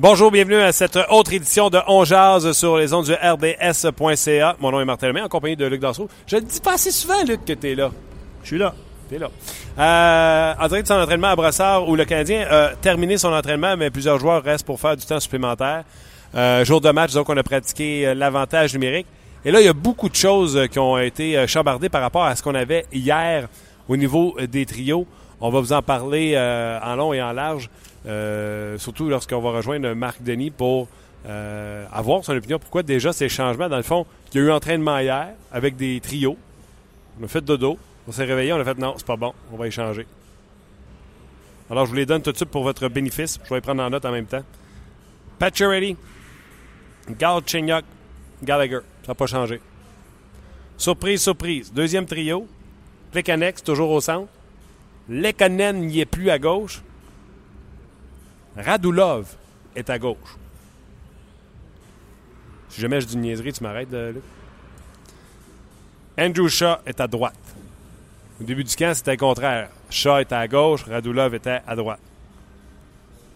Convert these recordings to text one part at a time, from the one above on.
Bonjour, bienvenue à cette autre édition de On Jazz sur les ondes du RDS.ca. Mon nom est Martin Lemay, en compagnie de Luc Dansereau. Je ne dis pas assez souvent, Luc, que tu es là. Je suis là. T'es là. Euh, en direct de son entraînement à Brassard, où le Canadien a terminé son entraînement, mais plusieurs joueurs restent pour faire du temps supplémentaire. Euh, jour de match, donc on a pratiqué euh, l'avantage numérique. Et là, il y a beaucoup de choses euh, qui ont été chambardées par rapport à ce qu'on avait hier au niveau des trios. On va vous en parler euh, en long et en large. Euh, surtout lorsqu'on va rejoindre Marc Denis pour euh, avoir son opinion. Pourquoi déjà ces changements? Dans le fond, il y a eu entraînement hier avec des trios. On a fait dodo. On s'est réveillé, on a fait non, c'est pas bon, on va échanger. Alors, je vous les donne tout de suite pour votre bénéfice. Je vais les prendre en note en même temps. Pacioretty, Gal Chenyok, Gallagher. Ça n'a pas changé. Surprise, surprise. Deuxième trio. Plekanex, toujours au centre. Lekonen n'y est plus à gauche. Radulov est à gauche. Si jamais je dis une niaiserie, tu m'arrêtes, euh, Luc? Andrew Shaw est à droite. Au début du camp, c'était le contraire. Shaw était à gauche, Radulov était à droite.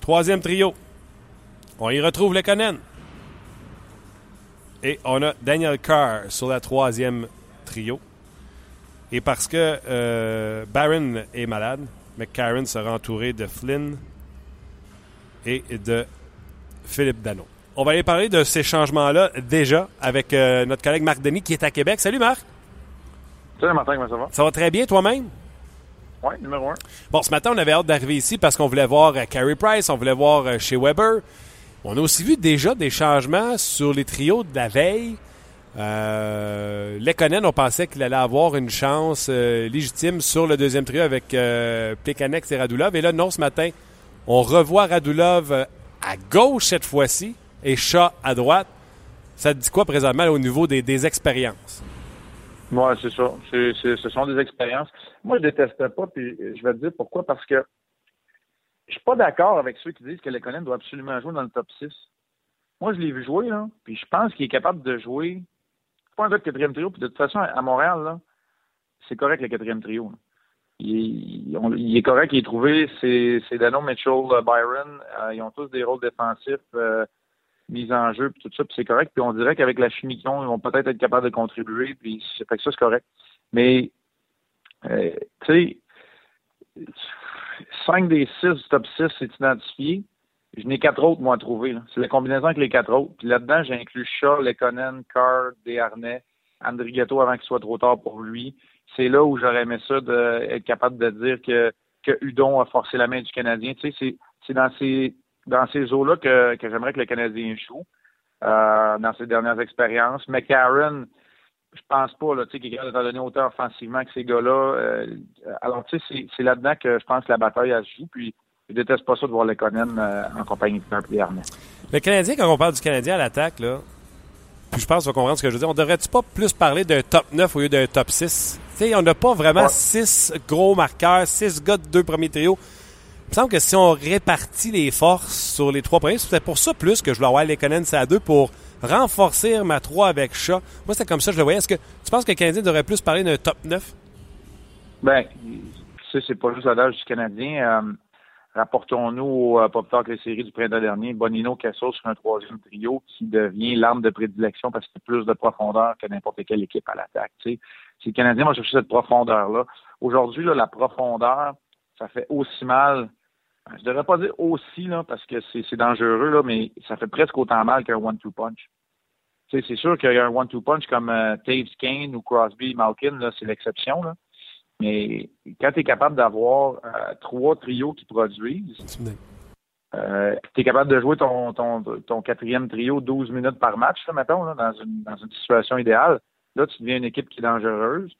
Troisième trio. On y retrouve Lekonen. Et on a Daniel Carr sur la troisième trio. Et parce que euh, Barron est malade, McCarron sera entouré de Flynn et de Philippe Dano. On va aller parler de ces changements-là déjà avec euh, notre collègue Marc Denis qui est à Québec. Salut Marc. Salut Martin, comment ça va? Ça va très bien toi-même? Oui, numéro un. Bon, ce matin, on avait hâte d'arriver ici parce qu'on voulait voir euh, Carey Price, on voulait voir euh, chez Weber. On a aussi vu déjà des changements sur les trios de la veille. Euh, Lekonen, on pensait qu'il allait avoir une chance euh, légitime sur le deuxième trio avec Plekanex et Radulov. Et là, non, ce matin, on revoit Radulov euh, à gauche cette fois-ci et Shaw à droite. Ça te dit quoi présentement au niveau des, expériences? Moi, c'est ça. Ce sont des expériences. Moi, je déteste pas, puis je vais te dire pourquoi. Parce que je suis pas d'accord avec ceux qui disent que Lekonen doit absolument jouer dans le top 6. Moi, je l'ai vu jouer, là, puis je pense qu'il est capable de jouer. C'est pas un gars de quatrième trio, puis de toute façon, à Montréal, c'est correct le quatrième trio. Il, est correct, il est trouvé. C'est Dano Mitchell, euh, Byron. euh, ils ont tous des rôles défensifs. euh, mise en jeu, puis tout ça, puis c'est correct. Puis on dirait qu'avec la chimie ils vont peut-être être capables de contribuer, puis fait que ça, c'est correct. Mais, tu sais, 5 des 6 du top 6, c'est identifié. Je n'ai quatre autres, moi, à trouver. C'est la combinaison avec les quatre autres. Puis là-dedans, j'ai inclus Shaw, Lekonen, Carr, Desharnais, Andrigetto avant qu'il soit trop tard pour lui. C'est là où j'aurais aimé ça de être capable de dire que, que Hudon a forcé la main du Canadien. Tu sais, c'est, c'est dans ces dans ces eaux-là que, que j'aimerais que le Canadien joue, euh, dans ses dernières expériences. McCarron, je pense pas, là, tu sais, qu'il est capable de donner autant offensivement que ces gars-là. Euh, alors, tu sais, c'est, là-dedans que je pense que la bataille, elle se joue, puis je déteste pas ça de voir les Conan euh, en compagnie de Pierre. Le Canadien, quand on parle du Canadien à l'attaque, là, puis je pense qu'on va comprendre ce que je veux dire, on devrait-tu pas plus parler d'un top 9 au lieu d'un top 6? Sais, on n'a pas vraiment Ouais. six gros marqueurs, six gars de deux premiers trios. Il me semble que si on répartit les forces sur les trois premiers, c'est peut-être pour ça plus que je voulais avoir les Conan à deux pour renforcer ma 3 avec Shaw. Moi, c'est comme ça que je le voyais. Est-ce que tu penses que le Canadien devrait plus parler d'un top 9? Ben, ça, c'est pas juste l'adage du Canadien. Euh, rapportons-nous au pas plus tard que les séries du printemps dernier. Bonino Casso sur un troisième trio qui devient l'arme de prédilection parce qu'il a plus de profondeur que n'importe quelle équipe à l'attaque. Si le Canadien va chercher cette profondeur-là. Aujourd'hui, là, la profondeur, ça fait aussi mal. Je devrais pas dire aussi, là, parce que c'est dangereux, là, mais ça fait presque autant mal qu'un one-two punch. Tu sais, c'est sûr qu'il y a un one-two punch comme euh, Taves Kane ou Crosby Malkin, là, c'est l'exception, là. Mais quand tu es capable d'avoir euh, trois trios qui produisent, euh, tu es capable de jouer ton, ton, ton quatrième trio 12 minutes par match, là, mettons, là, dans, une, dans une situation idéale, Là, tu deviens une équipe qui est dangereuse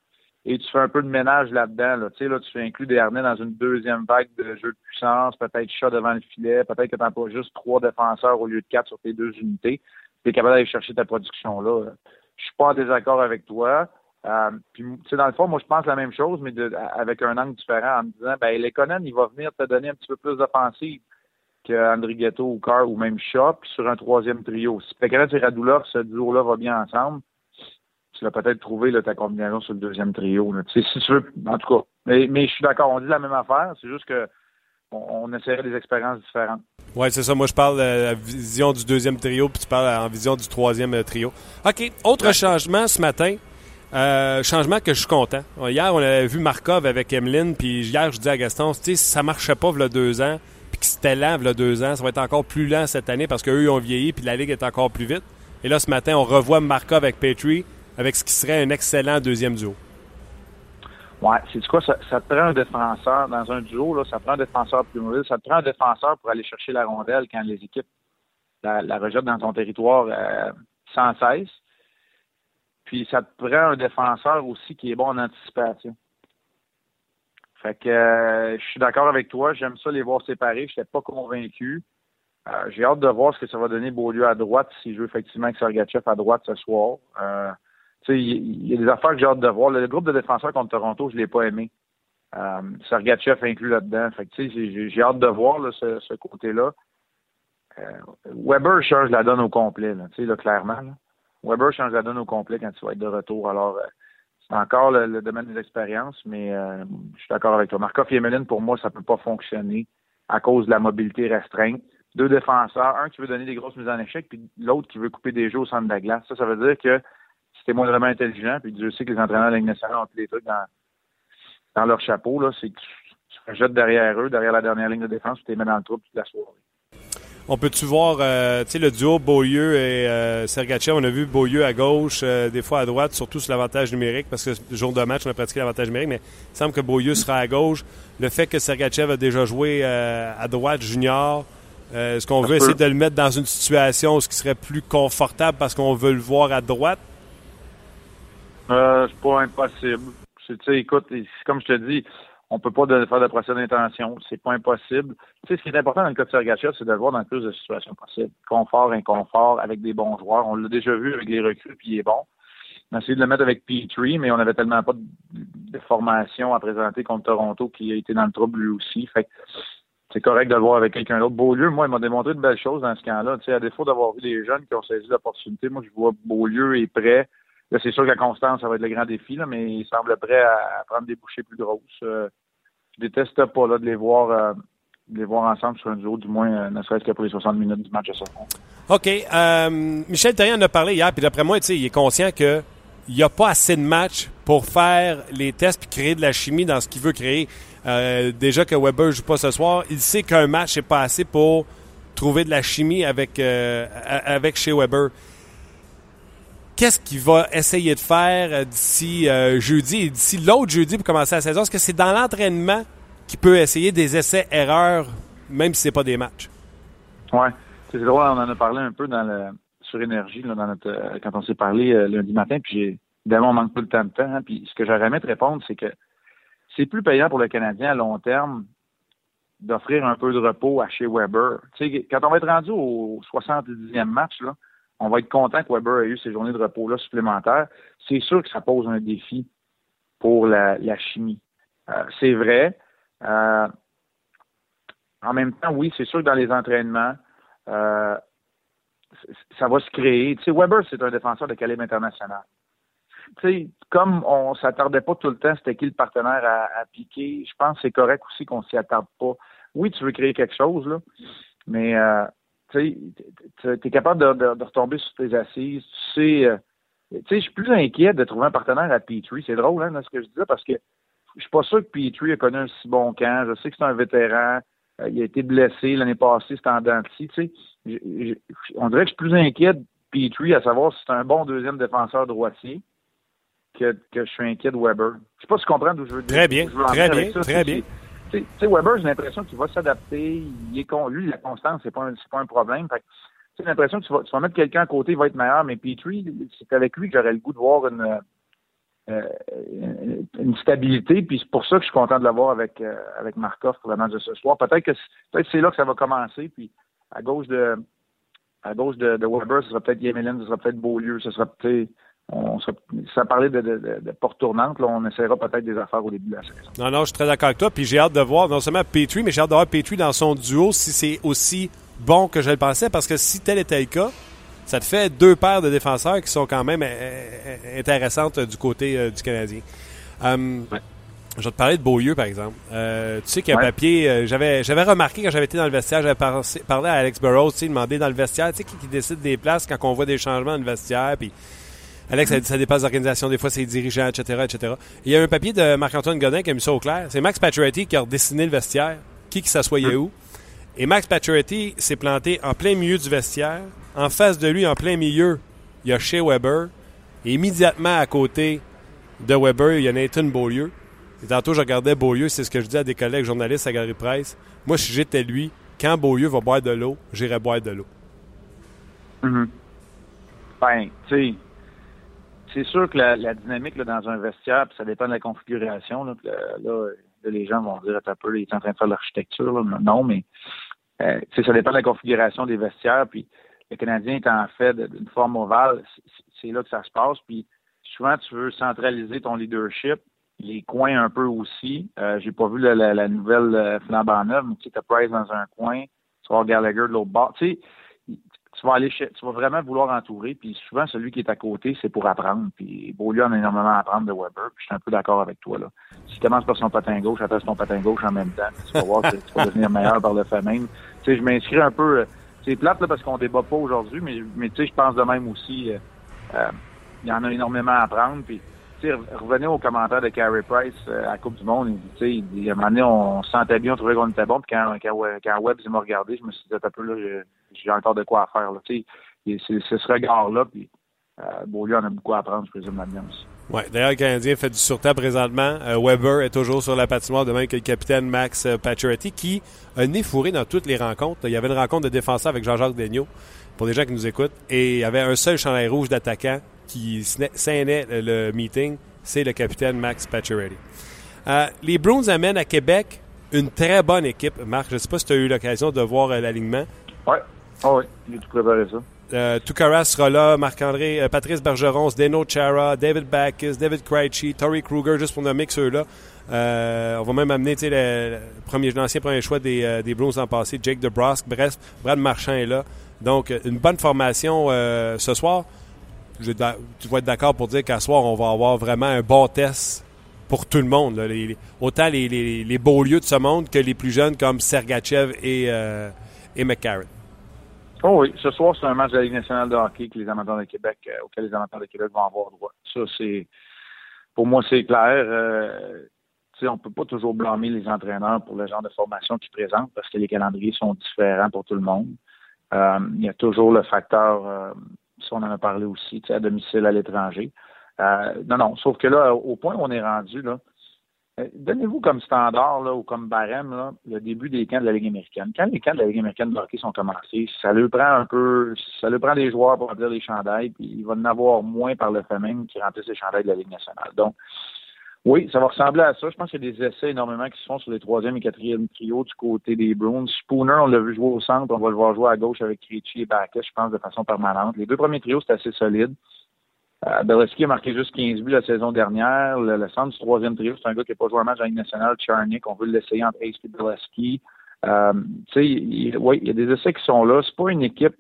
et tu fais un peu de ménage là-dedans. Là. Tu sais, là, tu fais inclus des harnais dans une deuxième vague de jeu de puissance, peut-être chat devant le filet, peut-être que tu n'as pas juste trois défenseurs au lieu de quatre sur tes deux unités. Tu es capable d'aller chercher ta production là. Je suis pas en désaccord avec toi. Euh, puis, dans le fond, moi, je pense la même chose, mais avec un angle différent, en me disant, ben, Lekonen, il va venir te donner un petit peu plus d'offensive que Ghetto ou Carr ou même puis sur un troisième trio. Si Lekonen et Radulov, ce duo-là va bien ensemble, tu vas peut-être trouver ta combinaison sur le deuxième trio. Si tu veux, en tout cas. Mais, mais je suis d'accord, on dit la même affaire, c'est juste que on, essaierait des expériences différentes. Oui, c'est ça. Moi, je parle de la vision du deuxième trio, puis tu parles en vision du troisième euh, trio. OK. Autre changement ce matin. Euh, changement que je suis content. Hier, on avait vu Markov avec Emeline, puis hier, je dis à Gaston, si ça marchait pas a deux ans, puis que c'était lent a deux ans, ça va être encore plus lent cette année parce qu'eux, ils ont vieilli, puis la Ligue est encore plus vite. Et là, ce matin, on revoit Markov avec Petrie, avec ce qui serait un excellent deuxième duo. Ouais, c'est quoi, ça, ça, te prend un défenseur dans un duo, là, ça prend un défenseur plus mobile, ça te prend un défenseur pour aller chercher la rondelle quand les équipes la, rejettent dans ton territoire euh, sans cesse. Puis ça te prend un défenseur aussi qui est bon en anticipation. Fait que euh, je suis d'accord avec toi, j'aime ça les voir séparés, je n'étais pas convaincu. Euh, j'ai hâte de voir ce que ça va donner Beaulieu à droite s'il joue effectivement avec Sergachev à droite ce soir. Euh, il y, a des affaires que j'ai hâte de voir. Le, groupe de défenseurs contre Toronto, je ne l'ai pas aimé. Euh, Sergachev inclus là-dedans. Fait que j'ai hâte de voir ce, ce côté-là. Weber change la donne au complet, là, là, clairement. Weber change la donne au complet quand il va être de retour. Alors, euh, c'est encore le, domaine des expériences, mais euh, je suis d'accord avec toi. Markov et pour moi, ça ne peut pas fonctionner à cause de la mobilité restreinte. Deux défenseurs, un qui veut donner des grosses mises en échec, puis l'autre qui veut couper des jeux au centre de la glace. Ça, ça veut dire que c'était moins vraiment intelligent, puis je sais que les entraîneurs de la ont tous les trucs dans, dans leur chapeau, là, c'est que tu, tu derrière eux, derrière la dernière ligne de défense, tu les mets dans le trou toute la soirée. On peut-tu voir euh, le duo Beaulieu et euh, Sergachev? On a vu Beaulieu à gauche, euh, des fois à droite, surtout sur l'avantage numérique, parce que le jour de match, on a pratiqué l'avantage numérique, mais il semble que Beaulieu sera à gauche. Le fait que Sergachev a déjà joué à droite junior, est-ce qu'on veut essayer de le mettre dans une situation où ce qui serait plus confortable parce qu'on veut le voir à droite? c'est pas impossible. Écoute, comme je te dis, on peut pas faire de procès d'intention. C'est pas impossible. Tu sais, ce qui est important dans le cas de Sergachev, c'est de le voir dans plus de situations possibles. Confort, inconfort, avec des bons joueurs. On l'a déjà vu avec les recrues, puis il est bon. On a essayé de le mettre avec Petrie, mais on n'avait tellement pas de, formation à présenter contre Toronto qui a été dans le trouble lui aussi. Fait c'est correct de le voir avec quelqu'un d'autre. Beaulieu, moi, il m'a démontré de belles choses dans ce camp-là. Tu sais, à défaut d'avoir vu des jeunes qui ont saisi l'opportunité, moi, je vois Beaulieu est prêt. Là, c'est sûr que la constance, ça va être le grand défi, là, mais il semble prêt à, prendre des bouchées plus grosses. Euh, déteste pas là, de les voir euh, les voir ensemble sur un duo, du moins, euh, ne serait-ce que pour les 60 minutes du match à ce moment. OK. Euh, Michel Terrien en a parlé hier, puis d'après moi, il est conscient que il n'y a pas assez de matchs pour faire les tests et créer de la chimie dans ce qu'il veut créer. déjà que Weber ne joue pas ce soir, il sait qu'un match n'est pas assez pour trouver de la chimie avec, avec chez Weber qu'est-ce qu'il va essayer de faire euh, d'ici euh, jeudi et d'ici l'autre jeudi pour commencer la saison? Est-ce que c'est dans l'entraînement qu'il peut essayer des essais-erreurs, même si ce n'est pas des matchs? Oui. C'est drôle, on en a parlé un peu dans le, sur Énergie dans notre, euh, quand on s'est parlé lundi matin, puis évidemment, on manque pas de temps de temps. Hein, puis ce que j'aurais aimé te répondre, c'est que c'est plus payant pour le Canadien à long terme d'offrir un peu de repos à chez Weber. Tu sais, quand on va être rendu au 70e match, là, on va être content que Weber ait eu ces journées de repos-là supplémentaires. C'est sûr que ça pose un défi pour la, chimie. Euh, c'est vrai. Euh, en même temps, oui, c'est sûr que dans les entraînements, euh, ça va se créer. Tu sais, Weber, c'est un défenseur de calibre international. Tu sais, comme on s'attardait pas tout le temps, c'était qui le partenaire à, piquer, je pense que c'est correct aussi qu'on s'y attarde pas. Oui, tu veux créer quelque chose, là, mais tu es capable de, retomber sur tes assises. Tu sais, euh, je suis plus inquiet de trouver un partenaire à Petrie. C'est drôle, hein, ce que je disais, parce que je suis pas sûr que Petrie a connu un si bon camp. Je sais que c'est un vétéran. Euh, il a été blessé l'année passée, c'était en sais, on dirait que je suis plus inquiet de Petrie à savoir si c'est un bon deuxième défenseur droitier que, que je suis inquiet de Weber. Je sais pas si tu comprends d'où je veux dire. Très bien, très bien, très bien tu sais, Weber, j'ai l'impression qu'il va s'adapter. Il est lui, la constance, c'est pas un, pas un problème. j'ai l'impression que tu vas, mettre quelqu'un à côté, il va être meilleur, mais Petrie, c'est avec lui que j'aurais le goût de voir une, euh, stabilité, puis c'est pour ça que je suis content de l'avoir avec, euh, avec pour match de ce soir. Peut-être que peut-être c'est là que ça va commencer, puis à gauche de à gauche de Weber, ce sera peut-être Yemelin, ce sera peut-être Beaulieu, ce sera peut-être on ça parlait de, de, de, porte tournante, là, on essaiera peut-être des affaires au début de la saison. Non, non, je suis très d'accord avec toi. Puis j'ai hâte de voir non seulement Petrie, mais j'ai hâte de voir Petrie dans son duo si c'est aussi bon que je le pensais. Parce que si tel était le cas, ça te fait deux paires de défenseurs qui sont quand même euh, euh, intéressantes du côté euh, du Canadien. Hum, je vais te parler de Beaulieu, par exemple. tu sais qu'il y a un papier. j'avais, j'avais remarqué quand j'avais été dans le vestiaire, j'avais parlé à Alex Burrows, tu sais, demandé dans le vestiaire, tu sais, qui, décide des places quand on voit des changements dans le vestiaire. Puis Alex, ça, ça dépasse l'organisation, des fois c'est dirigeants, etc., etc. il y a un papier de Marc-Antoine Godin qui a mis ça au clair. C'est Max Pacioretty qui a redessiné le vestiaire. Qui qui s'assoyait hum. où? Et Max Pacioretty s'est planté en plein milieu du vestiaire en face de lui, en plein milieu, il y a Shea Weber. Et immédiatement à côté de Weber, il y a Nathan Beaulieu. Et tantôt, je regardais Beaulieu, c'est ce que je dis à des collègues journalistes à Galerie Presse. Moi, si j'étais lui, quand Beaulieu va boire de l'eau, j'irai boire de l'eau. Mm Ben, tu sais, c'est sûr que la, dynamique là, dans un vestiaire, ça dépend de la configuration. Là, là, les gens vont dire, un peu, il est en train de faire l'architecture. Non, mais euh, ça dépend de la configuration des vestiaires. Puis le Canadien en fait d'une forme ovale, c'est là que ça se passe. Puis souvent, tu veux centraliser ton leadership, les coins un peu aussi. Euh, J'ai pas vu la, nouvelle euh, flambant neuve, mais tu sais, Price dans un coin, tu vas Gallagher de l'autre bord. Tu sais, tu vas aller tu vas vraiment vouloir entourer, puis souvent celui qui est à côté, c'est pour apprendre. Puis Beaulieu en a énormément à apprendre de Weber, puis je suis un peu d'accord avec toi là. Si tu commences par son patin gauche, attache ton patin gauche en même temps, tu vas voir que tu vas devenir meilleur par le fait même. Tu sais, je m'inscris un peu euh, c'est plate là, parce qu'on débat pas aujourd'hui, mais, tu sais, je pense de même aussi. Euh, euh, il y en a énormément à apprendre. Puis, revenez aux commentaires de Carey Price euh, à Coupe du Monde. Il dit, à un moment donné, on, se sentait bien, on trouvait qu'on était bon. Puis quand, quand, quand m'a regardé, je me suis dit, un peu là, j'ai encore de quoi faire. Là. C'est ce regard-là. Puis, euh, Beaulieu en a beaucoup à apprendre, je présume, là-dedans aussi. Ouais, d'ailleurs, le Canadien fait du surtemps présentement. Euh, Weber est toujours sur la patinoire, de même que le capitaine Max euh, Pacioretty, qui a né fourré dans toutes les rencontres. Il y avait une rencontre de défenseur avec Jean-Jacques Daigneault, pour les gens qui nous écoutent, et il y avait un seul chandail rouge d'attaquant qui scénait le meeting, c'est le capitaine Max Pacioretty. Euh, les Bruins amènent à Québec une très bonne équipe. Marc, je ne sais pas si tu as eu l'occasion de voir l'alignement. Oui, oh ça. Euh, Tukara sera là, Marc-André, euh, Patrice Bergeron, Deno Chara, David Backus, David Krejci, Tori Kruger, juste pour nommer que ceux-là. Euh, on va même amener l'ancien premier choix des, des Blues en passé, Jake DeBrusque. Bref, Brad Marchand est là. Donc, une bonne formation ce soir. Tu vas être d'accord pour dire qu'à soir, on va avoir vraiment un bon test pour tout le monde. autant les, les, les, beaux lieux de ce monde que les plus jeunes comme Sergachev et, et McCarron. Oh oui, ce soir, c'est un match de la Ligue nationale de hockey que les amateurs de Québec, euh, auquel les amateurs de Québec vont avoir droit. Ça, c'est pour moi, c'est clair. Euh, on ne peut pas toujours blâmer les entraîneurs pour le genre de formation qu'ils présentent parce que les calendriers sont différents pour tout le monde. Euh, il y a toujours le facteur, euh, si on en a parlé aussi, à domicile à l'étranger. non, non, sauf que là, au point où on est rendu, là, euh, donnez-vous comme standard là, ou comme barème là, le début des camps de la Ligue américaine. Quand les camps de la Ligue américaine de hockey sont commencés, ça lui prend un peu, ça lui prend des joueurs pour remplir les chandails, puis il va en avoir moins par le fait qui remplissent les chandails de la Ligue nationale. Donc, oui, ça va ressembler à ça. Je pense qu'il y a des essais énormément qui se font sur les troisième et quatrième trios du côté des Bruins. Spooner, on l'a vu jouer au centre, on va le voir jouer à gauche avec Krejci et Bacchus, je pense, de façon permanente. Les deux premiers trios, c'est assez solide. Euh, Beliski a marqué juste 15 buts la saison dernière. Le, centre du troisième trio, c'est un gars qui n'a pas joué un match en Ligue nationale, Charnick. On veut l'essayer entre Ace et Beliski. Euh, sais, oui, il y a des essais qui sont là. C'est pas une équipe.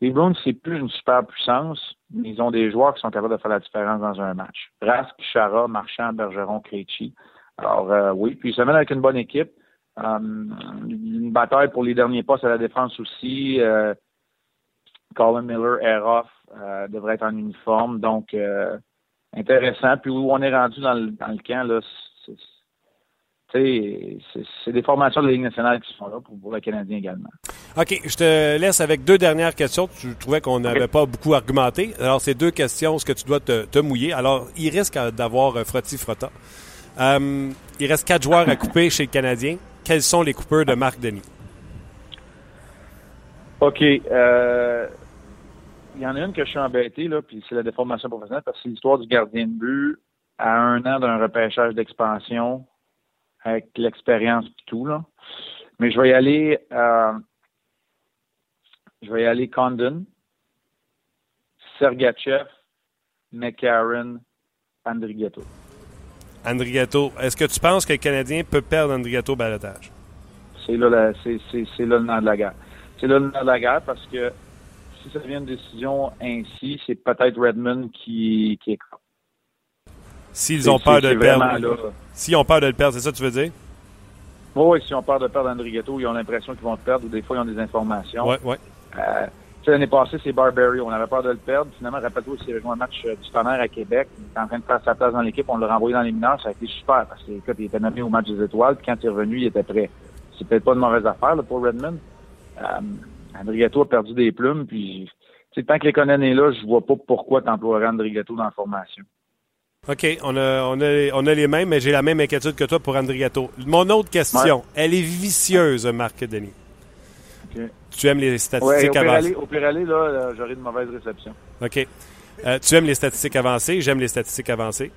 Les Bruins, c'est plus une super puissance, mais ils ont des joueurs qui sont capables de faire la différence dans un match. Rask, Chara, Marchand, Bergeron, Krejci. Alors, euh, oui, puis ils se mènent avec une bonne équipe. Euh, une bataille pour les derniers postes à la défense aussi. Euh, Colin Miller, Eroff, euh, devrait être en uniforme. Donc, euh, intéressant. Puis où on est rendu dans le, dans le camp, là, c'est des formations de la Ligue nationale qui sont là pour, le Canadien également. OK, je te laisse avec deux dernières questions. Tu trouvais qu'on n'avait pas beaucoup argumenté. Alors, ces deux questions, ce que tu dois te, mouiller? Alors, il risque d'avoir Frotti Frotta. Euh, il reste quatre joueurs à couper chez le Canadien. Quels sont les coupeurs de Marc Denis? OK. Euh, il y en a une que je suis embêté, là, puis c'est la déformation professionnelle, parce que c'est l'histoire du gardien de but à un an d'un repêchage d'expansion avec l'expérience et tout, là. Mais je vais y aller, euh, je vais y aller Condon, Sergachev, McCarron, Andrigato. Andrigato, est-ce que tu penses que le Canadien peut perdre Andrigato au balotage? C'est là, c'est là le nom de la guerre. C'est là le nom de la guerre parce que si ça devient une décision ainsi, c'est peut-être Redmond qui, qui est S'ils ont peur de le perdre. S'ils ont peur de le perdre, c'est ça que tu veux dire? Oui, s'ils ont peur de perdre Andrigato, ils ont l'impression qu'ils vont le perdre ou des fois ils ont des informations. Oui, oui. Euh, L'année passée, c'est Barberry. On avait peur de le perdre. Finalement, rappelle-toi, s'il avait joué un match euh, du tonnerre à Québec. Il était en train de faire sa place dans l'équipe. On l'a renvoyé dans les mineurs. Ça a été super parce qu'il était nommé au match des étoiles. Puis quand il est revenu, il était prêt. C'est peut-être pas une mauvaise affaire là, pour Redmond. Euh, Andrigato a perdu des plumes. Puis, tant que les Conan est là, je vois pas pourquoi tu emploierais Andrigato dans la formation. OK, on a, on, a, on a les mêmes, mais j'ai la même inquiétude que toi pour Andrigato. Mon autre question, elle est vicieuse, Marc Denis. Tu aimes les statistiques avancées? au pire aller, là, j'aurai une mauvaise réception. OK. Euh, tu aimes les statistiques avancées? J'aime les statistiques avancées.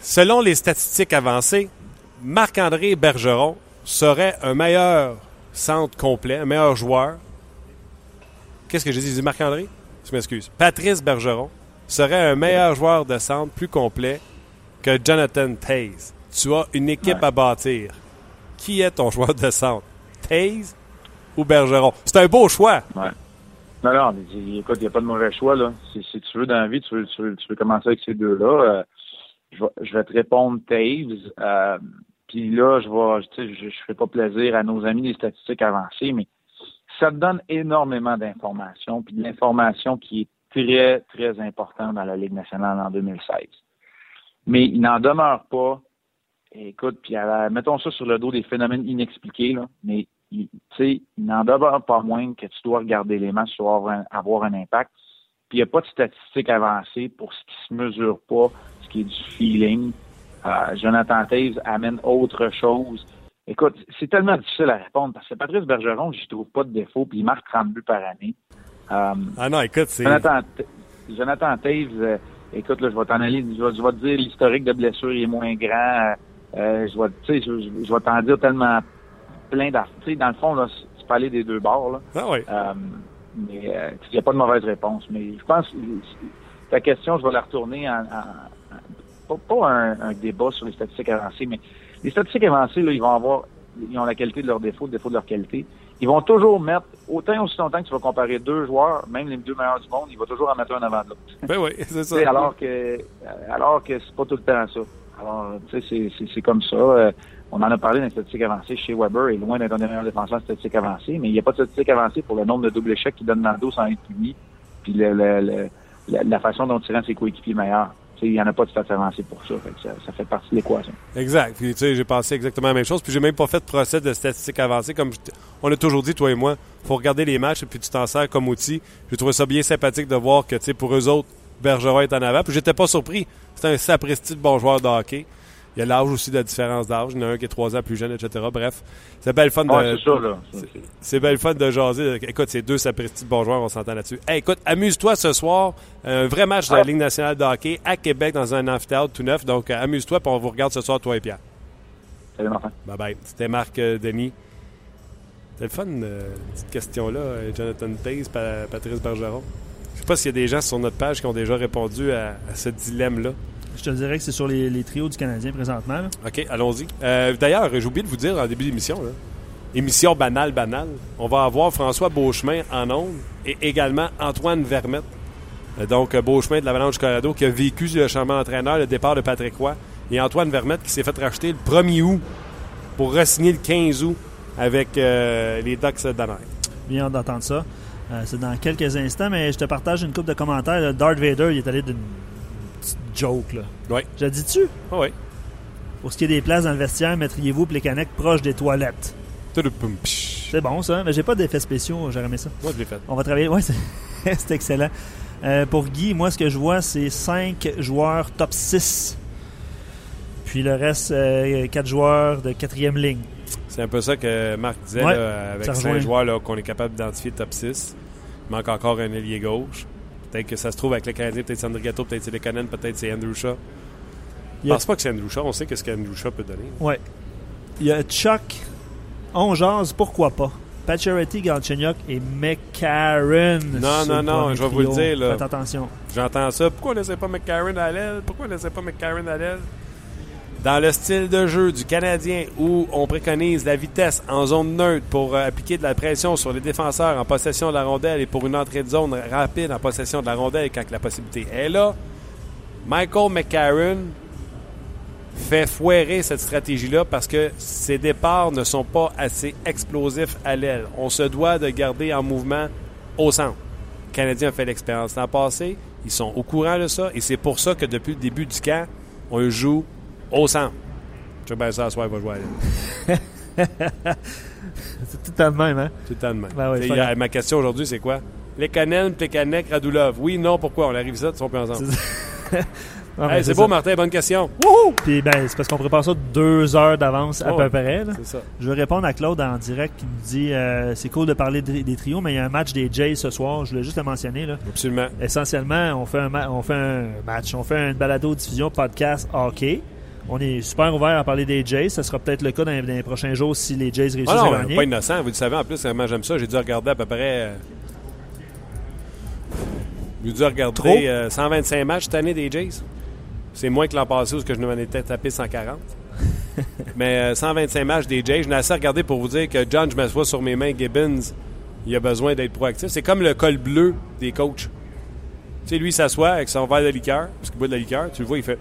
Selon les statistiques avancées, Marc-André Bergeron serait un meilleur centre complet, un meilleur joueur. Qu'est-ce que j'ai dit? Marc-André? Je m'excuse. Patrice Bergeron serait un meilleur joueur de centre plus complet que Jonathan Taze. Tu as une équipe à bâtir. Qui est ton joueur de centre? Taze ou Bergeron? C'est un beau choix. Non, non, mais écoute, il n'y a pas de mauvais choix. Là. Si, tu veux dans la vie, tu veux, commencer avec ces deux-là. Euh, je, vais, te répondre Taves. Euh, puis là, je vais, je, je, je fais pas plaisir à nos amis des statistiques avancées, mais ça te donne énormément d'informations, puis de l'information qui est très, très importante dans la Ligue nationale en 2016. Mais il n'en demeure pas. Écoute, puis mettons ça sur le dos des phénomènes inexpliqués, là, mais il, il n'en demeure pas moins que tu dois regarder les matchs pour avoir un, avoir un impact. Puis il n'y a pas de statistiques avancées pour ce qui se mesure pas, ce qui est du feeling. Euh, Jonathan Taves amène autre chose. Écoute, c'est tellement difficile à répondre parce que Patrice Bergeron, je trouve pas de défaut, puis il marque 30 buts par année. Euh, ah non, écoute, c'est... Jonathan, Jonathan Taves, euh, écoute, là, je vais t'en aller, je vais, je vais, te dire l'historique de blessure est moins grand. Euh, je vais, je, je, je vais t'en dire tellement plein d'articles. Dans le fond, là, tu peux aller des deux bords. Là. Ah oui. Euh, mais euh, il n'y a pas de mauvaise réponse. Mais je pense que ta question, je vais la retourner en, en, pas, un, un, débat sur les statistiques avancées, mais les statistiques avancées, là, ils vont avoir ils ont la qualité de leur défaut, le défaut de leur qualité. Ils vont toujours mettre, autant aussi longtemps que tu vas comparer deux joueurs, même les deux meilleurs du monde, ils vont toujours en mettre un avant l'autre. Ben oui, c'est ça. alors que alors que c'est pas tout le temps ça. Alors, tu sais, c'est comme ça. Euh, on en a parlé d'un statistique avancée chez Weber, et loin d'être un des meilleurs défenseurs statistique avancé, mais il n'y a pas de statistique avancée pour le nombre de double échecs qu'il donne dans le dos sans être puni, puis le, le, la, façon dont il rend ses coéquipiers meilleurs. Il n'y en a pas de statistique avancée pour ça, ça. fait partie de l'équation. Exact. Puis, tu sais, j'ai pensé exactement la même chose. Puis, j'ai même pas fait de procès de statistiques avancées. Comme on a toujours dit, toi et moi, faut regarder les matchs et puis tu t'en sers comme outil. J'ai trouvé ça bien sympathique de voir que, tu sais, pour eux autres, Bergeron est en avant. Puis, j'étais pas surpris. C'est un sapristi de bon joueur de hockey. Il y a l'âge aussi de la différence d'âge. Il y en a un qui est trois ans plus jeune, etc. Bref, c'est belle fun de. c'est belle fun de jaser. Écoute, c'est deux sapristi de bons joueurs, on s'entend là-dessus. écoute, amuse-toi ce soir. Un vrai match de la Ligue nationale de hockey à Québec dans un amphithéâtre tout neuf. Donc, amuse-toi, puis on vous regarde ce soir, toi et Pierre. Salut, Martin. Bye bye. C'était Marc euh, Denis. C'était le fun, euh, cette question-là, euh, Jonathan Taze, Patrice Bergeron. Je sais pas s'il y a des gens sur notre page qui ont déjà répondu à ce dilemme-là. Je te dirais que c'est sur les, trios du Canadien présentement. OK, allons-y. Euh, d'ailleurs, j'ai oublié de vous dire en début d'émission, émission banale, banale, on va avoir François Beauchemin en ondes et également Antoine Vermette. Euh, donc, Beauchemin de l'Avalanche Colorado qui a vécu le changement d'entraîneur, le départ de Patrick Roy. Et Antoine Vermette qui s'est fait racheter le 1er août pour re-signer le 15 août avec euh, les Ducks d'Anaheim. Bien d'entendre ça. c'est dans quelques instants, mais je te partage une coupe de commentaires. Darth Vader, il est allé d'une joke. Là. Oui. Je dis-tu? Ah oui. Pour ce qui est des places dans le vestiaire, mettriez-vous les canettes proches des toilettes? C'est bon ça, mais j'ai pas d'effets spéciaux, j'ai aimé ça. Moi je l'ai fait. On va travailler, ouais, c'est excellent. Euh, pour Guy, moi ce que je vois, c'est 5 joueurs top 6. Puis le reste, 4 euh, joueurs de quatrième ligne. C'est un peu ça que Marc disait avec cinq joueurs qu'on est capable d'identifier top 6. Il manque encore un ailier gauche. Peut-être que ça se trouve avec le Canadien, peut-être c'est André Gatto, peut-être c'est Lekonen, peut-être c'est Andrew Shaw. Je pense pas que c'est Andrew Shaw. On sait ce qu'Andrew Shaw peut donner. Ouais. Il y a Chuck, on jase, pourquoi pas. Pacioretty, Galchenyuk et McCarron. Non, non, non, je vais vous le dire. Là. Faites attention. J'entends ça. Pourquoi on ne laissait pas McCarron à l'aile? Pourquoi on ne laissait pas McCarron à l'aile? Dans le style de jeu du Canadien où on préconise la vitesse en zone neutre pour euh, appliquer de la pression sur les défenseurs en possession de la rondelle et pour une entrée de zone rapide en possession de la rondelle quand la possibilité est là, Michael McCarron fait foirer cette stratégie-là parce que ses départs ne sont pas assez explosifs à l'aile. On se doit de garder en mouvement au centre. Le Canadien a fait l'expérience l'an passé. Ils sont au courant de ça et c'est pour ça que depuis le début du camp, on joue au centre. Je vais ça, soir, il va jouer à c'est tout le temps de même, hein? Tout le temps de même. Ben ma question aujourd'hui, c'est quoi? Les Canel, Plekanec, Radulov. Oui, non, pourquoi? On arrive ça, ils sont plus ensemble. c'est beau, Martin, bonne question. Puis ben, c'est parce qu'on prépare ça deux heures d'avance à peu près. Ça. Je vais répondre à Claude en direct qui me dit euh, c'est cool de parler des trios, mais il y a un match des Jays ce soir. Je voulais juste le mentionner. Là. Absolument. Essentiellement, on fait un, on fait un match, on fait un balado diffusion podcast hockey. On est super ouvert à parler des Jays. Ça sera peut-être le cas dans, les prochains jours si les Jays réussissent ah non, à gagner. pas innocent. Vous le savez, en plus, moi j'aime ça. J'ai dû regarder à peu près. J'ai dû regarder 125 euh, matchs cette année des Jays. C'est moins que l'an passé où je m'en étais tapé 140. Mais 125 euh, matchs des Jays, je n'ai assez regardé pour vous dire que John, je m'assois sur mes mains, Gibbons, il a besoin d'être proactif. C'est comme le col bleu des coachs. Tu sais, lui, il s'assoit avec son verre de liqueur, parce qu'il boit de la liqueur, tu le vois, il fait.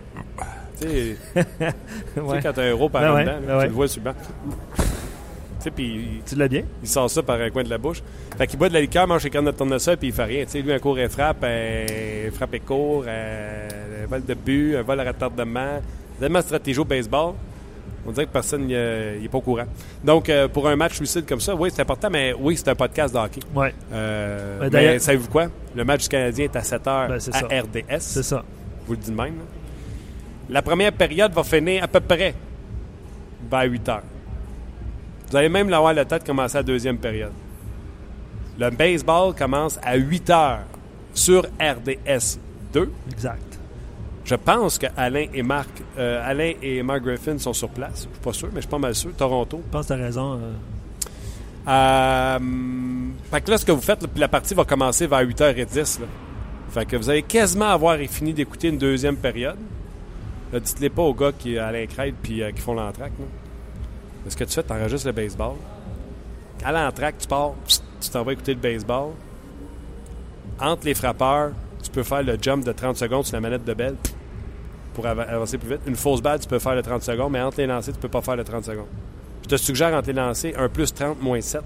Tu sais, quand un euro par ben dedans, ben tu le vois sur le banc. Pis, tu l'as bien? Il sort ça par un coin de la bouche. Fait qu'il boit de la liqueur, mange ses cannes de tournesol, puis il fait rien. sais lui, un cours et frappe, un frappe et court, un vol de but, un vol à retardement. Tellement stratégie au baseball. On dirait que personne n'est pas au courant. Donc, euh, pour un match lucide comme ça, oui, c'est important, mais oui, c'est un podcast de hockey. Oui. Euh, mais savez-vous quoi? Le match du Canadien est à 7 h ben, à RDS. C'est ça. vous le dites même. La première période va finir à peu près vers 8 h vous allez même l'avoir la tête commencer la deuxième période. Le baseball commence à 8 heures sur RDS 2. Exact. Je pense que Alain et Marc, euh, Alain et Mark Griffin sont sur place. Je suis pas sûr, mais je suis pas mal sûr. Toronto. Je pense que tu as raison. Euh... Euh, fait que là, ce que vous faites, la partie va commencer vers 8h10. Là. Fait que vous allez quasiment avoir fini d'écouter une deuxième période. Dites-les pas aux gars qui à Craig puis euh, qui font l'entraque. Ce que tu fais, tu enregistres le baseball. À l'entraque, tu pars, tu t'en vas écouter le baseball. Entre les frappeurs, tu peux faire le jump de 30 secondes sur la manette de belle pour avancer plus vite. Une fausse balle, tu peux faire le 30 secondes, mais entre les lancers, tu peux pas faire le 30 secondes. Je te suggère entre les lancers un plus 30 moins 7.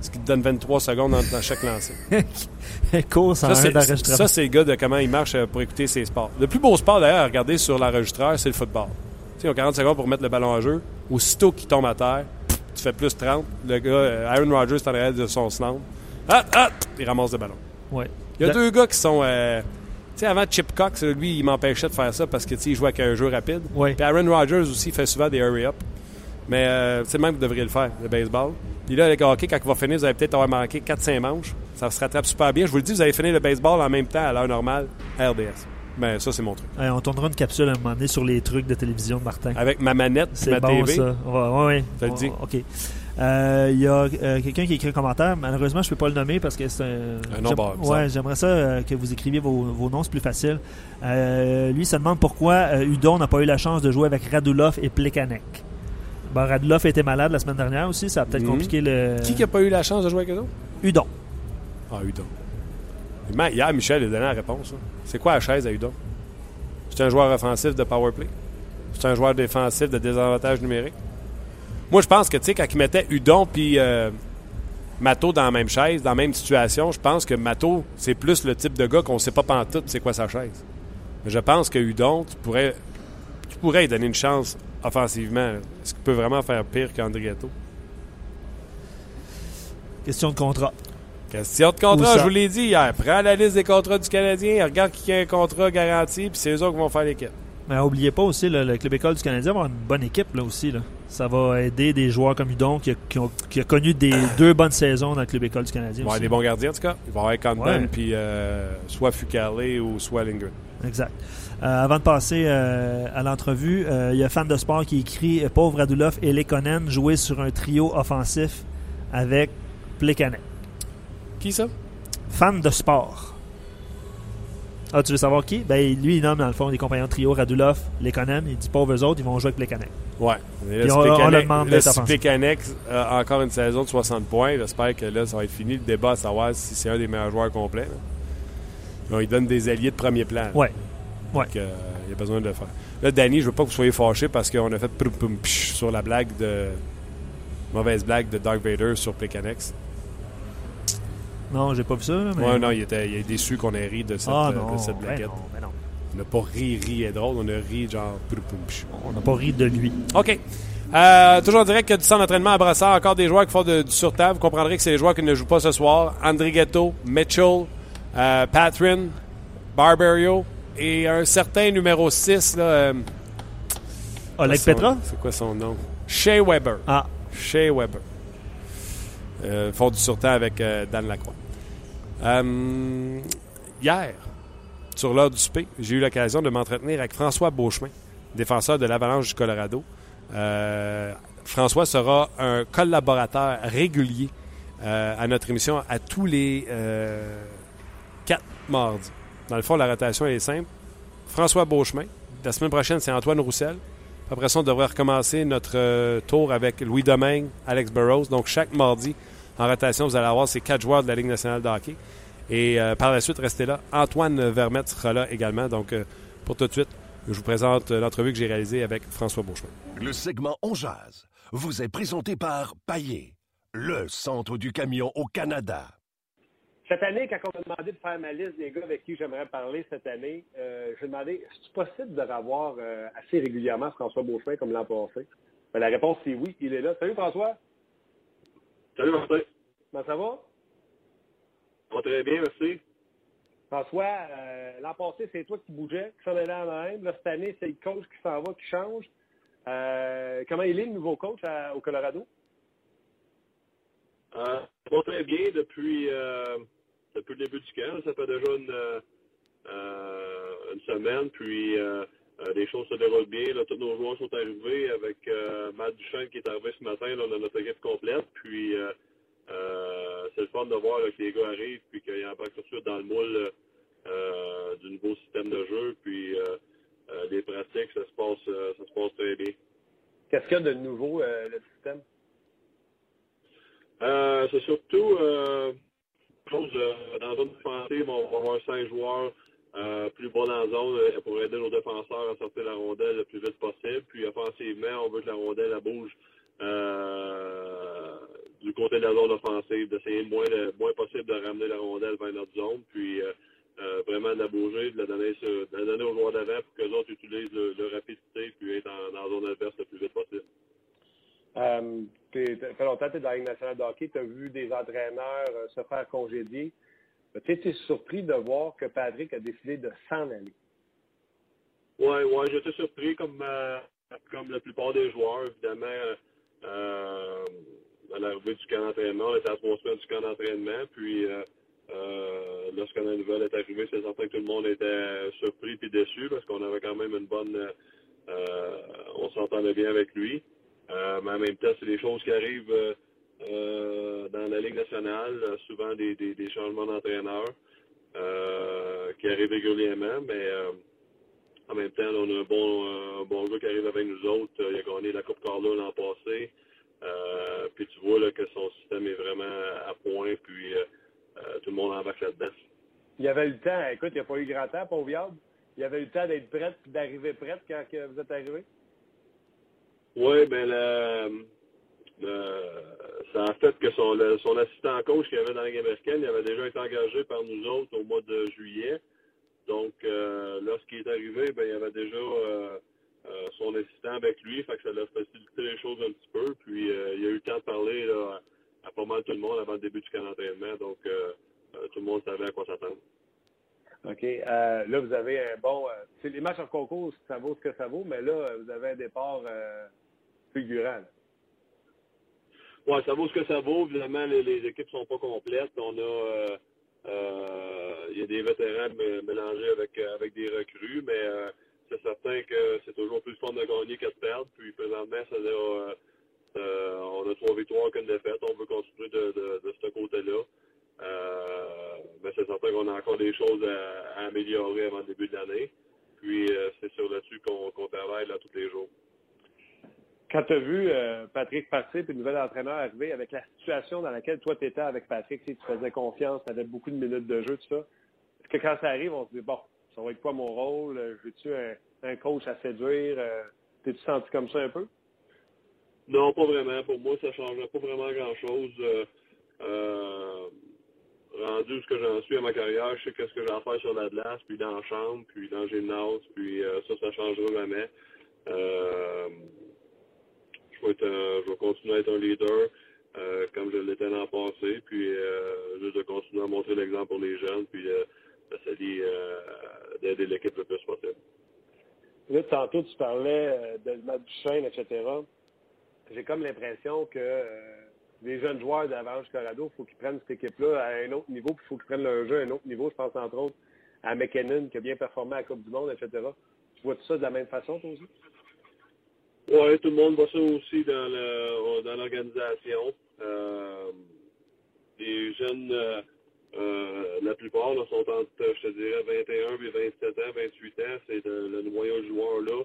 Ce qui te donne 23 secondes dans, chaque lancer. ça, c'est, ça, c'est le gars de comment il marche euh, pour écouter ses sports. Le plus beau sport, d'ailleurs, à regarder sur l'enregistreur, c'est le football. Tu sais, ils ont 40 secondes pour mettre le ballon en jeu. Aussitôt qu'il tombe à terre, tu fais plus 30. Le gars, euh, Aaron Rodgers, est en arrière de son slam. Ah, ah, il ramasse le ballon. Ouais. Il y a deux gars qui sont. Euh, tu sais, avant Chip Cox, lui, il m'empêchait de faire ça parce que, il jouait avec un jeu rapide. Ouais. Puis Aaron Rodgers aussi fait souvent des hurry-up. Mais euh, c'est même que vous devriez le faire, le baseball. Puis là, le hockey, quand il va finir, vous allez peut-être avoir manqué 4-5 manches. Ça se rattrape super bien. Je vous le dis, vous allez finir le baseball en même temps à l'heure normale RDS. Ben, ça, c'est mon truc. on tournera une capsule à un moment donné sur les trucs de télévision de Martin. Avec ma manette, c'est ma bon, TV. ça. Oui, oui. Je te le dis. OK. Euh, il y a euh, quelqu'un qui a écrit un commentaire. Malheureusement, je ne peux pas le nommer parce que c'est un. nom Ouais, j'aimerais ça euh, que vous écriviez vos, vos noms, c'est plus facile. lui, se demande pourquoi Udon n'a pas eu la chance de jouer avec Radulov et Plekanec. Radulov était malade la semaine dernière aussi, ça a peut-être mhm. compliqué le. Qui n'a pas eu la chance de jouer avec eux Udon. Ah, Udon. Hier, Michel a donné la réponse. Hein. C'est quoi la chaise à Udon c'est un joueur offensif de power play. C'est un joueur défensif de désavantage numérique. Moi, je pense que, tu sais, quand il mettait Udon puis euh, Mato dans la même chaise, dans la même situation, je pense que Mato, c'est plus le type de gars qu'on ne sait pas pantoute c'est quoi sa chaise. Mais je pense que Udon, tu pourrais, tu pourrais lui donner une chance offensivement. Est-ce qu'il peut vraiment faire pire qu'Andrietto? Question de contrat. Question de contrat, je vous l'ai dit hier. Prends la liste des contrats du Canadien, regarde qui a un contrat garanti, puis c'est eux autres qui vont faire l'équipe. Mais n'oubliez pas aussi, le Club École du Canadien va avoir une bonne équipe là aussi. Là. Ça va aider des joueurs comme Udon qui a, qui ont- qui a connu des deux bonnes saisons dans le Club École du Canadien. Il va y avoir aussi. des bons gardiens, en tout cas. Il va y avoir Ouais. puis euh, soit Fucale ou soit Lindgren. Exact. Euh, avant de passer euh, à l'entrevue, euh, il y a Fan de Sport qui écrit Pauvre Radulov et Lekonen jouer sur un trio offensif avec Plekanen. Qui ça? Fan de sport. Ah, tu veux savoir qui? Ben, lui, il nomme dans le fond des compagnons de trio Radulov, Lekonen. Il dit pauvres autres, ils vont jouer avec Plekanen. Ouais. Puis là, on- si on Plekanec- le demande là, si. Plekanec a encore une saison de 60 points, j'espère que là, ça va être fini le débat à savoir si c'est un des meilleurs joueurs complets. là. Donc, il donne des alliés de premier plan. Ouais. Ouais. Donc, euh, il y a besoin de le faire. Là, Danny, je veux pas que vous soyez fâchés parce qu'on a fait psh sur la blague de. Mauvaise blague de Dark Vader sur Plekanex. Non, j'ai pas vu ça. Mais... Ouais, non, il était, il est déçu qu'on ait ri de cette, ah euh, non, de cette ben blaguette. non, ben non. On n'a pas ri, ri est drôle, on a ri genre. On n'a pas ri de lui. OK. Euh, toujours en direct que du centre d'entraînement à Brassard. Encore des joueurs qui font de- du sur-table. Vous comprendrez que c'est les joueurs qui ne jouent pas ce soir. Andrighetto, Mitchell, euh, Patrin, Barberio et un certain numéro 6. Là, euh, Oleg Petra? C'est quoi son nom? Shea Weber. Ah, Shea Weber. Euh, font du sur-temps avec euh, Dan Lacroix. Euh, hier, sur l'heure du souper, j'ai eu l'occasion de m'entretenir avec François Beauchemin, défenseur de l'Avalanche du Colorado. Euh, François sera un collaborateur régulier à notre émission à tous les quatre mardis. Dans le fond, la rotation est simple. François Beauchemin. La semaine prochaine, c'est Antoine Roussel. Après ça, on devrait recommencer notre euh, tour avec Louis Domingue, Alex Burrows. Donc, chaque mardi, en rotation, vous allez avoir ces quatre joueurs de la Ligue nationale de hockey. Et euh, par la suite, restez là. Antoine Vermette sera là également. Donc, euh, pour tout de suite, je vous présente l'entrevue que j'ai réalisée avec François Beauchemin. Le segment On Jazz vous est présenté par Paillé, le centre du camion au Canada. Cette année, quand on m'a demandé de faire ma liste des gars avec qui j'aimerais parler cette année, euh, j'ai demandé est-ce possible de revoir euh, assez régulièrement François Beauchemin comme l'an passé? Ben, la réponse c'est oui, il est là. Salut François, Salut Martin. comment ça va? Va très bien, merci. François, euh, l'an passé, c'est toi qui bougeais, qui s'en allait en même. Là, cette année, c'est le coach qui s'en va, qui change. Euh, comment il est, le nouveau coach à- au Colorado? Euh, très bien depuis, euh, depuis le début du camp. Ça fait déjà une, euh, euh, une semaine, puis euh, les choses se déroulent bien. Là, tous nos joueurs sont arrivés avec Matt Duchesne qui est arrivé ce matin. Là, on a notre équipe complète. Puis c'est le fun de voir là, que les gars arrivent puis qu'ils embarquent tout de suite dans le moule du nouveau système de jeu. Puis les pratiques, ça se passe, ça se passe très bien. Qu'est-ce qu'il y a de nouveau, le système? Euh, c'est surtout euh, euh, dans la zone défensive, on va avoir cinq joueurs euh, plus bas dans la zone euh, pour aider nos défenseurs à sortir la rondelle le plus vite possible. Puis offensivement, on veut que la rondelle elle bouge du côté de la zone offensive, d'essayer le moins, le moins possible de ramener la rondelle vers notre zone, puis vraiment de la bouger, de la donner, de la donner aux joueurs d'avant pour que les autres utilisent le, leur rapidité puis être en- dans la zone adverse le plus vite possible. Euh, fait longtemps que tu es dans la Ligue nationale de tu as vu des entraîneurs euh, se faire congédier. Tu été surpris de voir que Patrick a décidé de s'en aller. Ouais, ouais, j'étais surpris comme euh, comme la plupart des joueurs, évidemment. Euh, à l'arrivée du camp d'entraînement, on était à du camp d'entraînement, puis euh, lorsque la nouvelle est arrivée, c'est certain que tout le monde était surpris et déçu parce qu'on avait quand même une bonne euh, on s'entendait bien avec lui. Euh, mais en même temps, c'est des choses qui arrivent euh, euh, dans la Ligue nationale, souvent des, des, changements d'entraîneur qui arrivent régulièrement, mais en même temps, on a un bon, un bon gars qui arrive avec nous autres. Il a gagné la Coupe Carlo l'an passé. Puis tu vois là, que son système est vraiment à point, puis tout le monde embarque là-dedans. Il y avait eu le temps, écoute, il n'y a pas eu grand temps, pauvre Yard. Il y avait eu le temps d'être prête et d'arriver prête quand vous êtes arrivé? Oui, ben le, le- ça a fait que son, le- son assistant coach qu'il avait dans la Ligue il avait déjà été engagé par nous autres au mois de juillet. Donc, euh, lorsqu'il est arrivé, ben, il avait déjà euh, euh, son assistant avec lui, fait que ça l'a facilité les choses un petit peu. Puis, il a eu le temps de parler à pas mal tout le monde avant le début du camp d'entraînement. Donc, tout le monde savait à quoi s'attendre. OK? Euh, là, vous avez un bon. Euh, les matchs en concours, ça vaut ce que ça vaut, mais là, vous avez un départ euh. Oui, ça vaut ce que ça vaut. Évidemment, les, les équipes sont pas complètes. On a. Il y a des vétérans mélangés avec, avec des recrues, mais c'est certain que c'est toujours plus fun de gagner que de perdre. Puis présentement, ça a, on a trois victoires qu'une défaite. On veut continuer de ce côté-là. Euh, mais c'est certain qu'on a encore des choses à, améliorer avant le début de l'année. Puis euh, c'est sur là-dessus qu'on travaille là tous les jours. Quand tu as vu euh, Patrick passer puis le nouvel entraîneur arriver avec la situation dans laquelle toi tu étais avec Patrick, tu faisais confiance, tu avais beaucoup de minutes de jeu, tout ça. Est-ce que quand ça arrive, on se dit bon, ça va être quoi mon rôle? Veux-tu un, un, coach à séduire? T'es-tu senti comme ça un peu? Non, pas vraiment. Pour moi, ça ne changerait pas vraiment grand-chose. Euh, rendu ce que j'en suis à ma carrière, je sais qu'est-ce que j'ai à faire sur la glace, puis dans la chambre, puis dans le gymnase, puis euh, ça, ça changera jamais. Euh, je, vais être, je vais continuer à être un leader euh, comme je l'étais l'an passé, puis euh, juste de continuer à montrer l'exemple pour les jeunes, puis d'essayer d'aider l'équipe le plus possible. Là, tantôt, tu parlais de Matt Duchesne, etc. J'ai comme l'impression que les jeunes joueurs d'Avalanche Colorado, il faut qu'ils prennent cette équipe-là à un autre niveau, puis il faut qu'ils prennent leur jeu à un autre niveau. Je pense entre autres à McKinnon, qui a bien performé à la Coupe du Monde, etc. Tu vois tout ça de la même façon, toi aussi? Oui, tout le monde voit ça aussi dans dans l'organisation. Euh, les jeunes, euh, euh, la plupart sont entre, je te dirais, 21 et 27 ans, 28 ans. C'est le, noyau de joueurs là.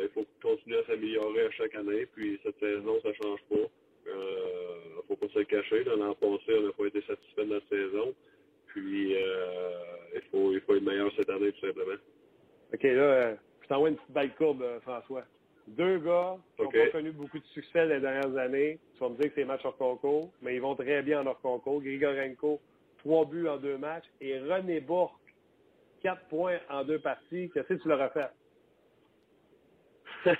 il faut continuer à s'améliorer à chaque année. Puis cette saison, ça change pas. Euh, faut pas se le cacher. L'an passé, on n'a pas été satisfait de notre saison. Puis, euh, il, faut, il faut être meilleur cette année, tout simplement. OK, là, euh, je t'envoie une petite balle courbe, euh, François. Deux gars qui n'ont pas connu beaucoup de succès les dernières années. Tu vas me dire que c'est match hors concours, mais ils vont très bien en hors concours. Grigorenko, trois buts en deux matchs. Et René Bourque, quatre points en deux parties. Qu'est-ce que tu leur as fait?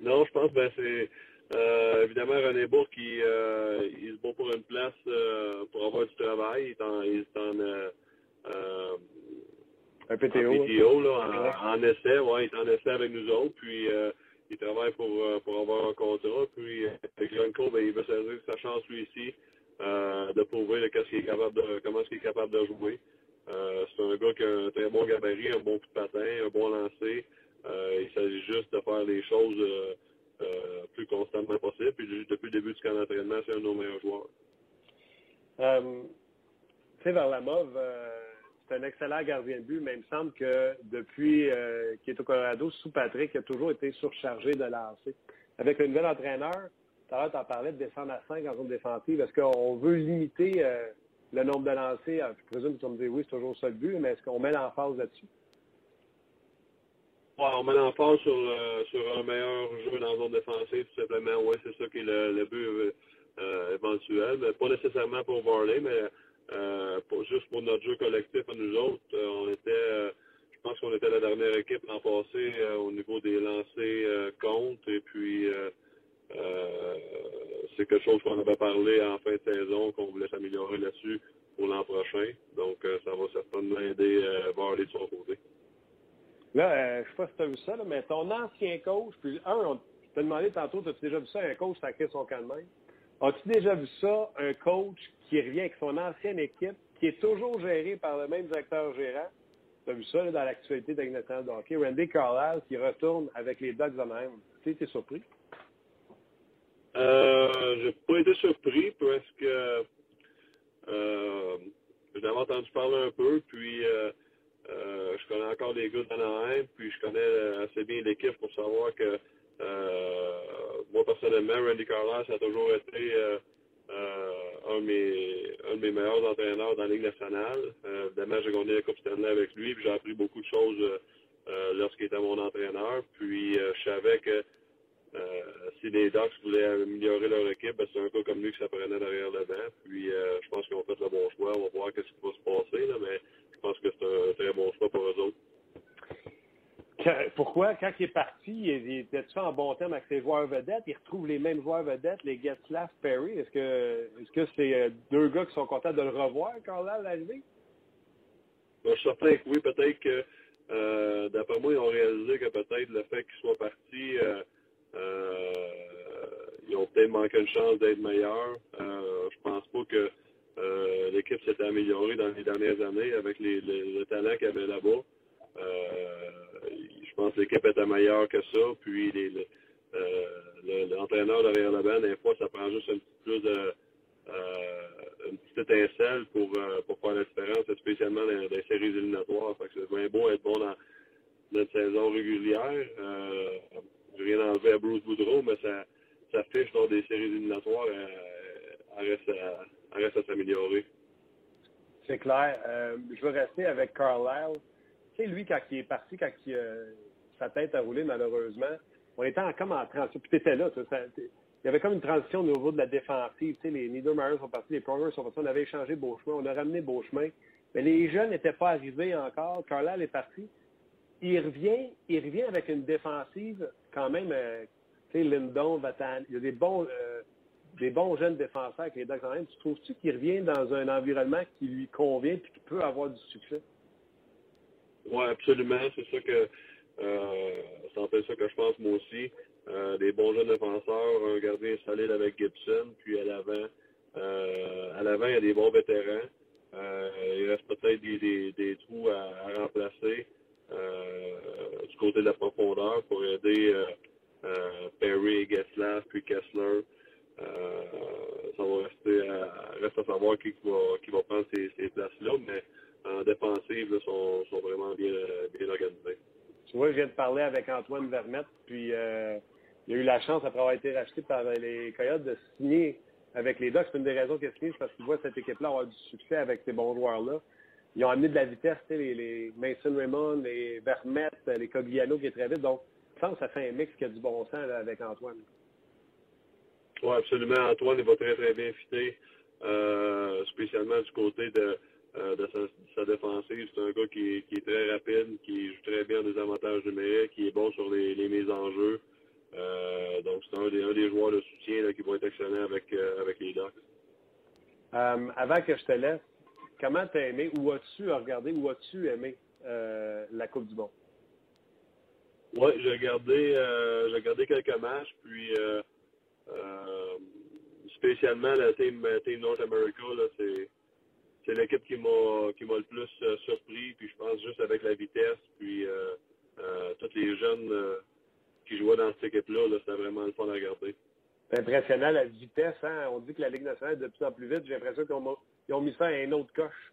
non, je pense que ben, c'est euh, évidemment, René Bourque, il, euh, il se bat pour une place euh, pour avoir du travail. Il est en, il est en euh, un PTO, en, PTO là, en, essai, ouais, il est en essai avec nous autres. Puis il travaille pour, pour avoir un contrat. Puis avec Glencoe, ben, il veut saisir sa chance lui ici de prouver qu'est-ce qu'il est capable de, comment est-ce qu'il est capable de jouer. c'est un gars qui a un très bon gabarit, un bon coup de patin, un bon lancer. il s'agit juste de faire les choses euh, plus constamment possible. Puis depuis le début du camp d'entraînement, c'est un de nos meilleurs joueurs. Euh, tu sais, vers la mauve, euh, c'est un excellent gardien de but, mais il me semble que depuis qu'il est au Colorado, sous Patrick, il a toujours été surchargé de lancer. Avec le nouvel entraîneur, tout à l'heure, tu en parlais de descendre à 5 en zone défensive. Est-ce qu'on veut limiter le nombre de lancers? Je présume que tu me dire oui, c'est toujours ça le but, mais est-ce qu'on met l'emphase là-dessus? On met l'emphase sur, euh, sur un meilleur jeu dans la zone défensive, tout simplement. Oui, c'est ça qui est le, but euh, éventuel. Mais pas nécessairement pour Varley, mais euh, juste pour notre jeu collectif à nous autres. Euh, on était, euh, je pense qu'on était la dernière équipe l'an passé au niveau des lancers comptes. Et puis, c'est quelque chose qu'on avait parlé en fin de saison, qu'on voulait s'améliorer là-dessus pour l'an prochain. Donc, ça va certainement aider Varley de son côté. Là, euh, je sais pas si tu as vu ça, mais ton ancien coach, puis un, on t'a demandé tantôt, as-tu déjà vu ça, un coach sacré son camp de même? As-tu déjà vu ça, un coach qui revient avec son ancienne équipe, qui est toujours géré par le même directeur gérant? Tu as vu ça dans l'actualité de. Randy Carlisle qui retourne avec les Ducks de même. Tu été surpris? Euh, j'ai pas été surpris parce que euh, j'en entendu parler un peu, puis euh, euh, je connais encore des gars d'Anaheim, puis je connais assez bien l'équipe pour savoir que euh, moi personnellement, Randy Carlos a toujours été euh, un, de mes, meilleurs entraîneurs dans la Ligue nationale. évidemment, j'ai gagné la Coupe Stanley avec lui, puis j'ai appris beaucoup de choses lorsqu'il était mon entraîneur. Puis je savais que si les Ducks voulaient améliorer leur équipe, ben, c'est un gars comme lui que ça prenait derrière le banc. Puis je pense qu'ils ont fait le bon choix. On va voir qu'est-ce qui va se passer. Là, mais pense que c'est un très bon choix pour eux autres. Pourquoi, quand il est parti, il était-tu en bon terme avec ses joueurs vedettes? Il retrouve les mêmes joueurs vedettes, les Getzlaff, Perry. Est-ce que est-ce que c'est euh, deux gars qui sont contents de le revoir quand là, l'arrivée? Je suis certain que oui, peut-être que euh, d'après moi, ils ont réalisé que peut-être le fait qu'ils soient partis, euh, euh, ils ont peut-être manqué une chance d'être meilleurs. Je pense pas que euh, l'équipe s'était améliorée dans les dernières années avec les, les- le talent qu'il y avait là-bas. Euh, je pense que l'équipe était meilleure que ça. Puis euh, le- l'entraîneur derrière le banc, des fois, ça prend juste un petit plus de une petite étincelle pour, pour faire la différence, spécialement dans, dans les séries éliminatoires. Fait que c'est bien beau être bon dans notre saison régulière. Euh, rien enlevé à Bruce Boudreau, mais ça, ça fiche lors des séries éliminatoires. Reste à s'améliorer. C'est clair. Euh, je veux rester avec Carlisle. Tu sais, lui, quand il est parti, quand il, euh, sa tête a roulé, malheureusement, on était en, comme en transition. Puis t'étais là, il y avait comme une transition au niveau de la défensive. Tu sais, les Niedermeyer sont partis, les Prongers sont partis, on avait échangé Beauchemin, on a ramené Beauchemin. Mais les jeunes n'étaient pas arrivés encore. Carlisle est parti. Il revient, il revient avec une défensive quand même, euh, tu sais, Lindon, Vatan, il y a des bons, des bons jeunes défenseurs avec les Ducks même. Tu trouves-tu qu'il revient dans un environnement qui lui convient et qui peut avoir du succès? Oui, absolument. C'est ça que c'est un peu ça que je pense moi aussi. Euh, des bons jeunes défenseurs, un gardien solide avec Gibson, puis à l'avant, euh, à l'avant, il y a des bons vétérans. Euh, il reste peut-être des, trous à, à remplacer du côté de la profondeur pour aider Perry, Getzlaff, puis Kessler. Euh, ça va rester à, reste à savoir qui va, qui va prendre ces, ces places-là, mais en défensive, là, sont, sont vraiment bien, bien organisés. Tu vois, je viens de parler avec Antoine Vermette, puis euh, il a eu la chance, après avoir été racheté par les Coyotes, de signer avec les Ducks. C'est une des raisons qu'il a signé, c'est parce qu'il voit cette équipe-là avoir du succès avec ces bons joueurs-là. Ils ont amené de la vitesse, tu sais, les, Mason Raymond, les Vermette, les Cogliano qui est très vite. Donc, je pense que ça fait un mix qui a du bon sens avec Antoine. Oui, absolument. Antoine, il va très, très bien fitter, euh, spécialement du côté de, euh, de sa, sa défensive. C'est un gars qui, est- qui est très rapide, qui joue très bien des avantages numériques, qui est bon sur les, les mises en jeu. Euh, donc, c'est un des, un des joueurs de soutien là, qui vont être excellents avec, avec les Ducks. Avant que je te laisse, comment t'as aimé, ou as-tu regardé, ou as-tu aimé la Coupe du Monde? Oui, j'ai regardé, euh, j'ai regardé quelques matchs, puis euh, euh, spécialement la team, team North America, c'est, c'est l'équipe qui m'a, qui m'a le plus euh, surpris, puis je pense juste avec la vitesse, puis euh, euh, tous les jeunes euh, qui jouaient dans cette équipe-là, là, c'était vraiment le fun à regarder. C'est impressionnant la vitesse. Hein? On dit que la Ligue nationale est de plus en plus vite. J'ai l'impression qu'ils ont, mis ça à un autre coche.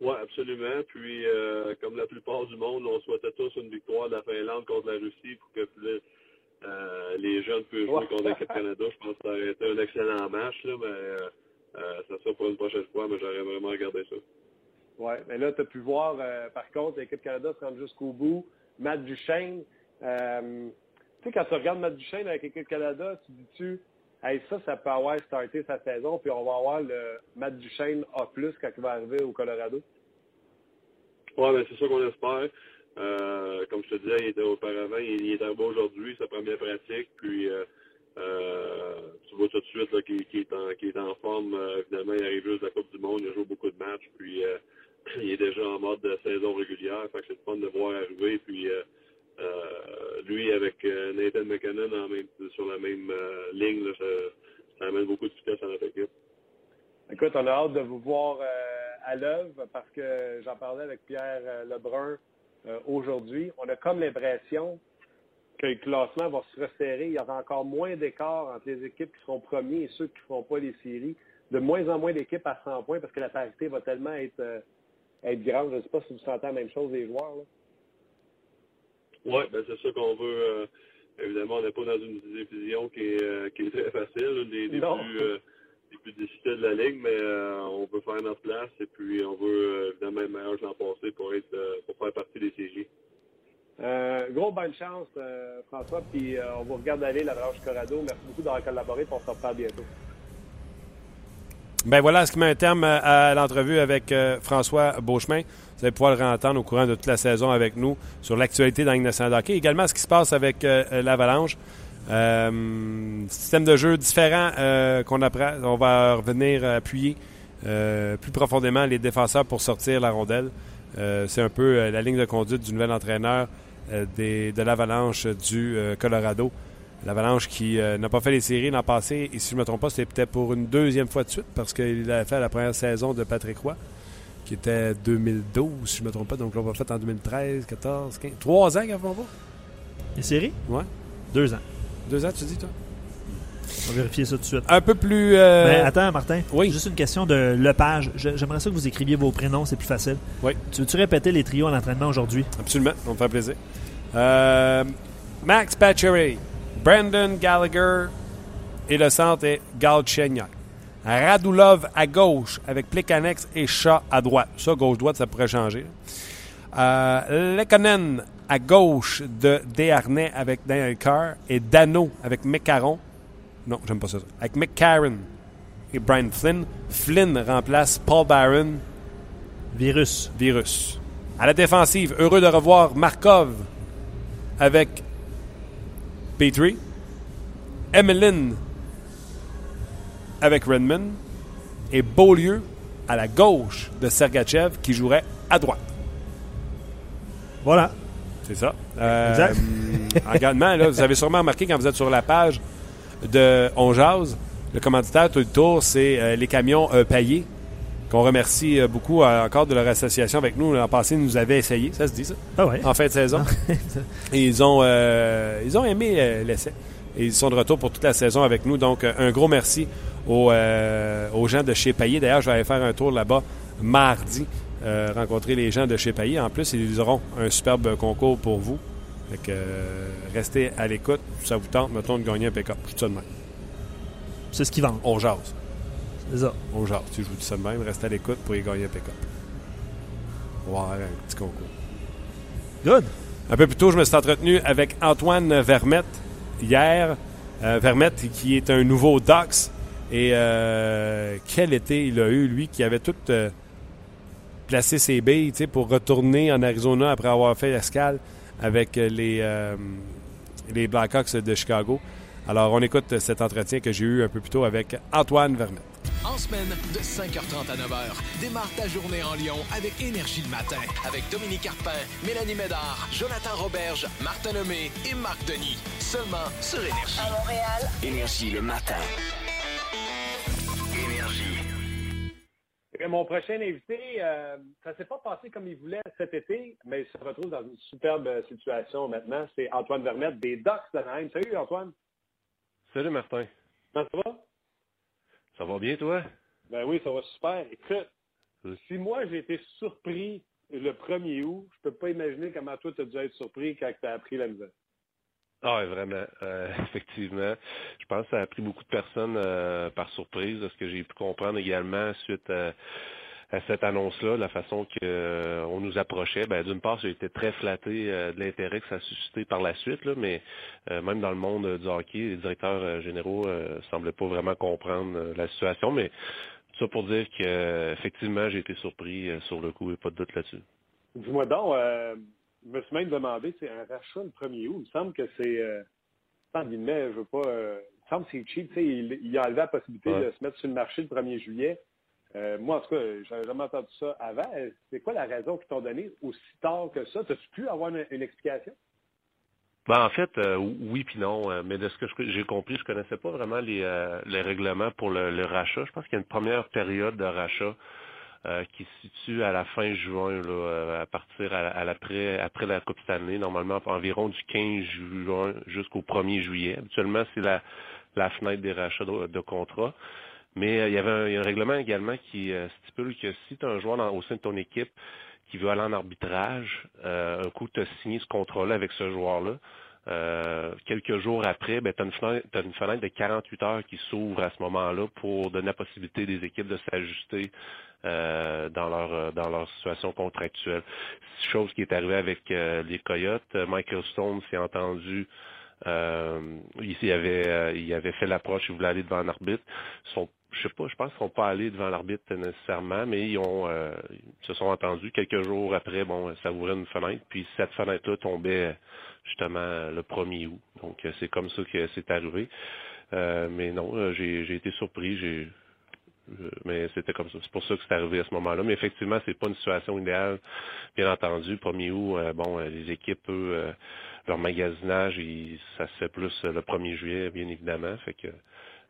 Oui, absolument. Puis, euh, comme la plupart du monde, on souhaitait tous une victoire de la Finlande contre la Russie pour que plus, euh, les jeunes puissent jouer contre l'équipe Canada. Je pense que ça aurait été un excellent match, là, mais euh, euh, ça sera pour une prochaine fois, mais j'aurais vraiment regardé ça. Ouais, mais là, tu as pu voir, par contre, l'équipe Canada se rend jusqu'au bout. Matt Duchesne, tu sais, quand tu regardes Matt Duchesne avec l'équipe Canada, tu dis-tu, hey, ça, ça peut avoir starté sa saison, puis on va avoir le Matt Duchesne A+, quand il va arriver au Colorado? Oui, ben, c'est ça qu'on espère. Euh, comme je te disais, il était auparavant, il, est arrivé aujourd'hui, sa première pratique, puis euh, euh, tu vois tout de suite qu'il, est en, en forme. Euh, évidemment, il arrive juste de la Coupe du Monde, il a joué beaucoup de matchs, puis il est déjà en mode de saison régulière, fait que c'est fun de voir arriver, puis lui avec Nathan McKinnon en sur la même ligne, ça, ça amène beaucoup de vitesse à notre équipe. Écoute, on a hâte de vous voir à l'œuvre parce que j'en parlais avec Pierre Lebrun euh, aujourd'hui. On a comme l'impression que le classement va se resserrer. Il y aura encore moins d'écart entre les équipes qui seront premiers et ceux qui ne feront pas les séries. De moins en moins d'équipes à 100 points parce que la parité va tellement être, euh, être grande. Je ne sais pas si vous sentez la même chose des joueurs. Oui, ben c'est ça qu'on veut. euh, évidemment, on n'est pas dans une division qui est, qui est très facile, une des, des Non. plus, plus difficiles de la Ligue, mais euh, on veut faire notre place et puis on veut euh, évidemment être meilleur que l'an passé pour, être, euh, pour faire partie des CJ. Euh, gros bonne chance, euh, François. Puis euh, on vous regarde aller la branche Corrado. Merci beaucoup d'avoir collaboré. On se reparle bientôt. Ben voilà ce qui met un terme à l'entrevue avec euh, François Beauchemin. Vous allez pouvoir le entendre au courant de toute la saison avec nous sur l'actualité dans la Ligue nationale de hockey. Également ce qui se passe avec euh, l'Avalanche. Euh, système de jeu différent euh, qu'on apprend. On va revenir appuyer euh, plus profondément les défenseurs pour sortir la rondelle. C'est un peu la ligne de conduite du nouvel entraîneur des, de l'Avalanche du Colorado. L'Avalanche qui euh, n'a pas fait les séries l'an passé, et si je ne me trompe pas, c'était peut-être pour une deuxième fois de suite, parce qu'il avait fait la première saison de Patrick Roy, qui était 2012, si je ne me trompe pas. Donc, on va fait en 2013, 14, 15. Trois ans font pas? Les séries Ouais. Deux ans. Deux ans, tu dis, toi? On va vérifier ça tout de suite. Un peu plus. euh, Mais attends, Martin. oui. Juste une question de Lepage. J'aimerais ça que vous écriviez vos prénoms, c'est plus facile. Oui. Tu veux-tu répéter les trios à l'entraînement aujourd'hui? Absolument, ça me fait plaisir. Euh, Max Pacioretty, Brandon Gallagher et le centre est Galchenyuk. Radulov à gauche avec Plekanex et Shaw à droite. Ça, gauche-droite, ça pourrait changer. Euh, Lekonen à gauche de Desharnais avec Daniel Carr et Dano avec McCarron. Non, j'aime pas ça. Avec McCarron et Brian Flynn. Flynn remplace Paul Barron Virus. virus. À la défensive, heureux de revoir Markov avec Petrie. Emeline avec Redmond. Et Beaulieu à la gauche de Sergachev qui jouerait à droite. Voilà. C'est ça. Euh, Exact. également, là, vous avez sûrement remarqué quand vous êtes sur la page de On Jase, le commanditaire tout le tour, c'est euh, les camions euh, paillés, qu'on remercie euh, beaucoup euh, encore de leur association avec nous. L'an passé, ils nous avaient essayé, ça se dit ça, Ah ouais. en fin de saison. Et ils ont, euh, ils ont aimé euh, l'essai. Et ils sont de retour pour toute la saison avec nous. Donc, euh, un gros merci aux, euh, aux gens de chez Payet. D'ailleurs, je vais aller faire un tour là-bas mardi, euh, rencontrer les gens de chez Payet. En plus, ils auront un superbe concours pour vous. Fait que, euh, restez à l'écoute. Ça vous tente, mettons, de gagner un pick-up. Je dis ça de même. C'est ce qu'ils vendent. On jase. C'est ça. On jase. Si je vous dis ça de même, restez à l'écoute pour y gagner un pick-up. Avoir un petit concours. Good. Un peu plus tôt, je me suis entretenu avec Antoine Vermette hier. Euh, Vermette, qui est un nouveau Dox. Et quel été il a eu, lui, qui avait tout euh, placé ses billes tu sais, pour retourner en Arizona après avoir fait l'escale avec euh, les, euh, les Blackhawks de Chicago. Alors, on écoute cet entretien que j'ai eu un peu plus tôt avec Antoine Vermette. En semaine, de 5h30 à 9h, démarre ta journée en Lyon avec Énergie le matin. Avec Dominique Carpin, Mélanie Médard, Jonathan Roberge, Martin Lemay et Marc Denis. Seulement sur Énergie. À Montréal, Énergie le matin. Énergie. Et Mon prochain invité, euh, ça s'est pas passé comme il voulait cet été, mais il se retrouve dans une superbe euh, situation maintenant. C'est Antoine Vermette des Ducks d'Anaheim. Salut Antoine, Salut Martin. comment ça va? Ça va bien toi? Ben oui, ça va super. Écoute, si moi j'ai été surpris le 1er août, je peux pas imaginer comment toi tu as dû être surpris quand tu as appris la nouvelle. Ah ouais, vraiment, euh, effectivement. Je pense que ça a pris beaucoup de personnes euh, par surprise, de ce que j'ai pu comprendre également suite à, à cette annonce-là, la façon qu'on nous approchait. Ben, D'une part, j'ai été très flatté euh, de l'intérêt que ça a suscité par la suite, là, mais euh, même dans le monde euh, du hockey, les directeurs euh, généraux euh, semblaient pas vraiment comprendre euh, la situation, mais tout ça pour dire que euh, effectivement, j'ai été surpris euh, sur le coup et pas de doute là-dessus. Dis-moi donc, euh, je me suis même demandé, c'est un rachat le 1er août. Il me semble que c'est, euh, guillemets, je veux pas, euh, il me semble que c'est cheap. Il, il a enlevé la possibilité Ouais. de se mettre sur le marché le 1er juillet. Euh, moi, en tout cas, j'avais jamais entendu ça avant. Euh, C'est quoi la raison qu'ils t'ont donné aussi tard que ça? T'as-tu pu avoir une, une explication? Ben, en fait, euh, oui puis non. euh, mais de ce que j'ai compris, je connaissais pas vraiment les, les règlements pour le, le rachat. Je pense qu'il y a une première période de rachat euh, qui se situe à la fin juin, là, euh, à partir à, à après la Coupe Stanley, normalement environ du 15 juin jusqu'au 1er juillet. Habituellement, c'est la, la fenêtre des rachats de, de contrats. Mais euh, il y avait un, il y a un règlement également qui euh, stipule que si tu as un joueur dans- au sein de ton équipe qui veut aller en arbitrage, euh, un coup tu as signé ce contrat-là avec ce joueur-là, euh, quelques jours après, ben, tu as, une fenêtre de 48 heures qui s'ouvre à ce moment-là pour donner la possibilité des équipes de s'ajuster euh, dans leur euh, dans leur situation contractuelle. Chose qui est arrivée avec euh, les Coyotes. Euh, Michael Stone s'est entendu euh, il, avait il avait fait l'approche, il voulait aller devant un arbitre. Son, je sais pas, je pense qu'ils sont pas allés devant l'arbitre nécessairement, mais ils ont euh, ils se sont entendus. Quelques jours après, bon, ça ouvrait une fenêtre, puis cette fenêtre-là tombait justement euh, le 1er août. Donc euh, c'est comme ça que c'est arrivé. Euh, mais non, euh, j'ai été surpris. J'ai mais c'était comme ça. C'est pour ça que c'est arrivé à ce moment-là. Mais effectivement, c'est pas une situation idéale. Bien entendu, premier août, bon, les équipes, eux, leur magasinage, ça se fait plus le 1er juillet, bien évidemment. Fait que,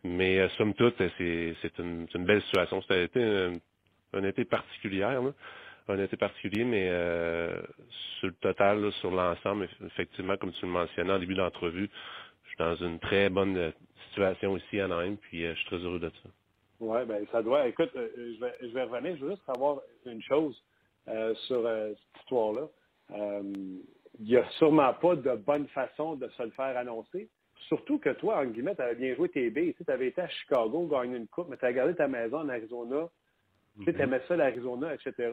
mais somme toute, c'est, une, une belle situation. C'était un, été particulière. Un été particulier, mais euh, sur le total, sur l'ensemble, effectivement, comme tu le mentionnais en début d'entrevue, je suis dans une très bonne euh, situation ici à Nîmes, puis euh, je suis très heureux de ça. Oui, ben ça doit. Écoute, je, vais, je vais revenir, je veux juste savoir une chose sur cette histoire-là. il n'y a sûrement pas de bonne façon de se le faire annoncer. Surtout que toi, en guillemets, tu avais bien joué tes billes. Tu avais été à Chicago, gagné une coupe, mais tu as gardé ta maison en Arizona. Tu mm-hmm. aimais ça, l'Arizona, etc.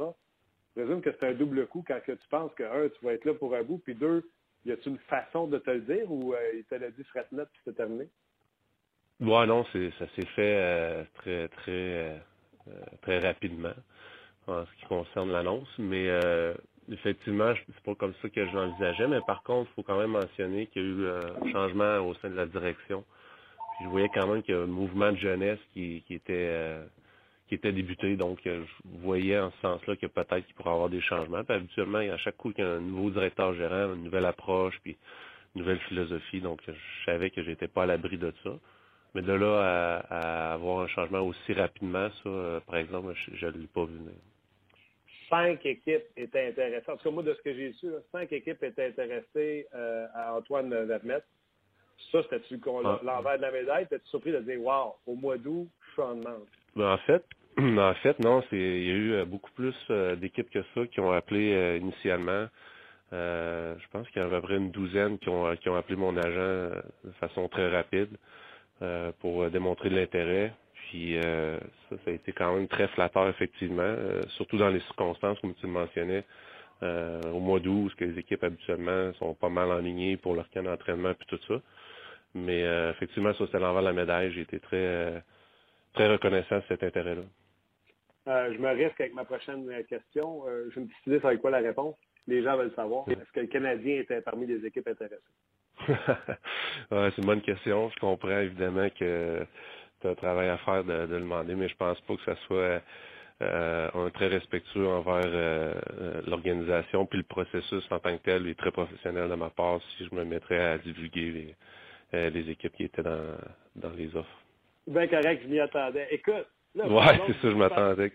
Je présume que c'est un double coup quand que tu penses que, un, tu vas être là pour un bout, puis deux, y a-t-il une façon de te le dire ou euh, il te l'a dit fret net puis c'est terminé? Ouais, non, ça s'est fait euh, très, très, euh, très rapidement en ce qui concerne l'annonce, mais effectivement, c'est pas comme ça que je l'envisageais, mais par contre, il faut quand même mentionner qu'il y a eu un changement au sein de la direction. Puis je voyais quand même qu'il y a un mouvement de jeunesse qui était qui était débuté. Donc, euh, je voyais en ce sens-là que peut-être qu'il pourrait y avoir des changements. Puis, habituellement, à chaque coup qu'il y a un nouveau directeur gérant, une nouvelle approche, puis une nouvelle philosophie. Donc, je savais que j'étais pas à l'abri de ça. Mais de là à, avoir un changement aussi rapidement, ça, euh, par exemple, je ne l'ai pas vu Cinq équipes étaient intéressées. En tout cas, moi, de ce que j'ai su, cinq équipes étaient intéressées euh, à Antoine Vermette. Ça, c'était-tu ah. l'envers de la médaille? T'es-tu surpris de dire, wow, au mois d'août, je suis en demande? Ben, en fait, En fait, non, il y a eu euh, beaucoup plus euh, d'équipes que ça qui ont appelé euh, initialement. je pense qu'il y en avait à peu près une douzaine qui ont, qui ont appelé mon agent de façon très rapide pour démontrer de l'intérêt. Puis ça, ça a été quand même très flatteur, effectivement, surtout dans les circonstances, comme tu le mentionnais, au mois d'août, que les équipes habituellement sont pas mal enlignées pour leur camp d'entraînement puis tout ça. Mais effectivement, ça, c'est l'envers de la médaille. J'ai été très très reconnaissant de cet intérêt-là. Euh, je me risque avec ma prochaine question. Euh, je me suis dit avec quoi la réponse. Les gens veulent savoir. Est-ce que le Canadien était parmi les équipes intéressées? c'est une bonne question. Je comprends évidemment que tu as un travail à faire de, le demander, mais je pense pas que ça soit euh, un très respectueux envers l'organisation puis le processus en tant que tel est très professionnel de ma part si je me mettrais à divulguer les, équipes qui étaient dans, dans les offres. Bien correct, je m'y attendais. Écoute, ouais, c'est ça, je m'attendais.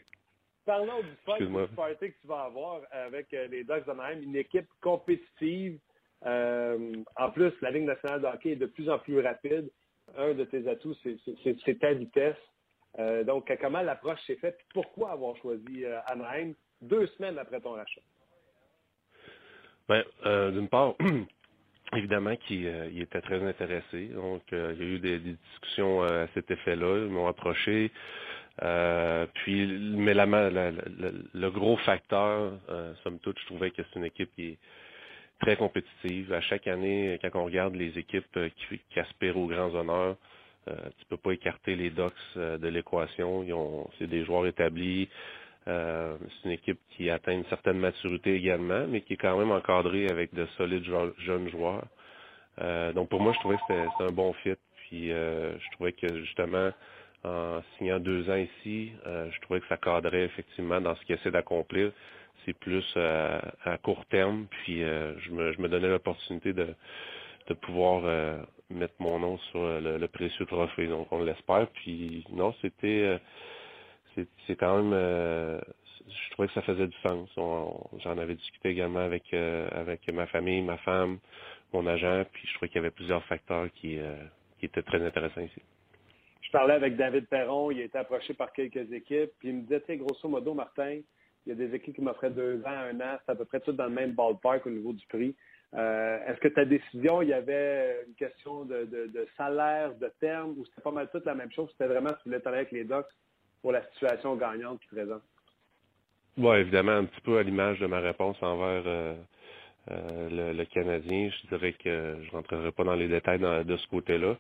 Parlons du fight du party que tu vas avoir avec euh, les Ducks de Miami, une équipe compétitive. Euh, en plus, la Ligue nationale de hockey est de plus en plus rapide. Un de tes atouts, c'est ta vitesse. Euh, donc, comment l'approche s'est faite? Pourquoi avoir choisi Anaheim deux semaines après ton rachat? Bien, d'une part, évidemment qu'il était très intéressé. Donc, il y a eu des, des discussions à cet effet-là. Ils m'ont approché. Euh, puis, mais le gros facteur, euh, somme toute, je trouvais que c'est une équipe qui est très compétitive. À chaque année, quand on regarde les équipes euh, qui, aspirent aux grands honneurs, euh, tu peux pas écarter les Ducks euh, de l'équation. Ils ont, c'est des joueurs établis. c'est une équipe qui atteint une certaine maturité également, mais qui est quand même encadrée avec de solides jeunes joueurs. donc pour moi, je trouvais que c'était un bon fit. Puis je trouvais que justement, en signant deux ans ici, euh, je trouvais que ça cadrait effectivement dans ce qu'il essaie d'accomplir. C'est plus euh, à court terme, puis euh, je, me, je me donnais l'opportunité de, de pouvoir mettre mon nom sur le, précieux trophée. Donc on l'espère. Puis non, c'était c'est quand même je trouvais que ça faisait du sens. J'en avais discuté également avec avec ma famille, ma femme, mon agent, puis je trouvais qu'il y avait plusieurs facteurs qui, qui étaient très intéressants ici je parlais avec David Perron, il a été approché par quelques équipes, puis il me disait, tu grosso modo, Martin, il y a des équipes qui m'offraient deux ans, un an, c'est à peu près tout dans le même ballpark au niveau du prix. Euh, est-ce que ta décision, il y avait une question de, salaire, de terme, ou c'était pas mal toute la même chose? C'était vraiment si tu voulais travailler avec les Docs pour la situation gagnante qui présente? Oui, évidemment, un petit peu à l'image de ma réponse envers euh, euh, le, Canadien. Je dirais que je rentrerai pas dans les détails de ce côté-là.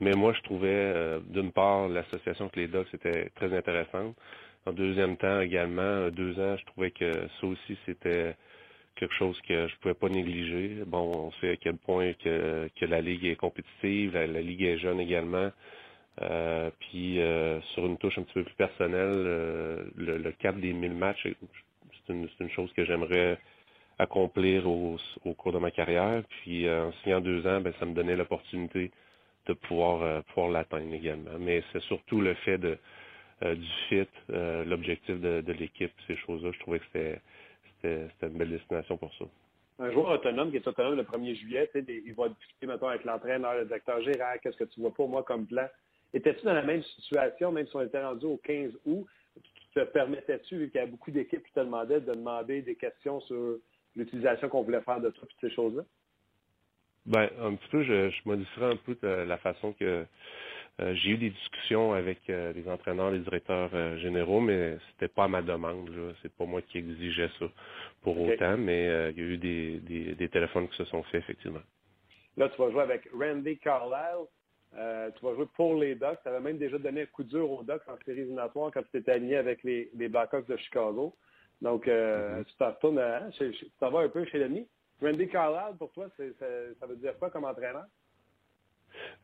Mais moi, je trouvais, euh, d'une part, l'association avec les Docs était très intéressante. En deuxième temps, également, euh, deux ans, je trouvais que ça aussi, c'était quelque chose que je pouvais pas négliger. Bon, on sait à quel point que, que la Ligue est compétitive, la, Ligue est jeune également. Euh, puis sur une touche un petit peu plus personnelle, le, cap des 1000 matchs, c'est une, une, chose que j'aimerais accomplir au, au, cours de ma carrière. Puis en signant deux ans, ben, ça me donnait l'opportunité de pouvoir, pouvoir l'atteindre également. Mais c'est surtout le fait de du fit, l'objectif de, de l'équipe, ces choses-là. Je trouvais que c'était c'était une belle destination pour ça. Un joueur autonome qui est autonome le 1er juillet, il va discuter maintenant avec l'entraîneur, le directeur général, qu'est-ce que tu vois pour moi comme plan. Étais-tu dans la même situation, même si on était rendu au 15 août, te permettais-tu, vu qu'il y a beaucoup d'équipes qui te demandaient de demander des questions sur l'utilisation qu'on voulait faire de toi et ces choses-là? Ben, un petit peu, je, je modifierais un peu la façon que euh, j'ai eu des discussions avec euh, les entraîneurs, les directeurs euh, généraux, mais c'était pas ma demande. C'est pas moi qui exigeais ça pour autant, mais il y a eu des, des, téléphones qui se sont faits, effectivement. Là, tu vas jouer avec Randy Carlisle. tu vas jouer pour les Ducks. Tu avais même déjà donné un coup dur aux Ducks en série éliminatoire quand tu t'étais aligné avec les, les Blackhawks de Chicago. Donc, mm-hmm. tu t'en retournes tu t'en vas un peu chez l'ennemi. Randy Carlisle, pour toi, ça veut dire quoi comme entraîneur?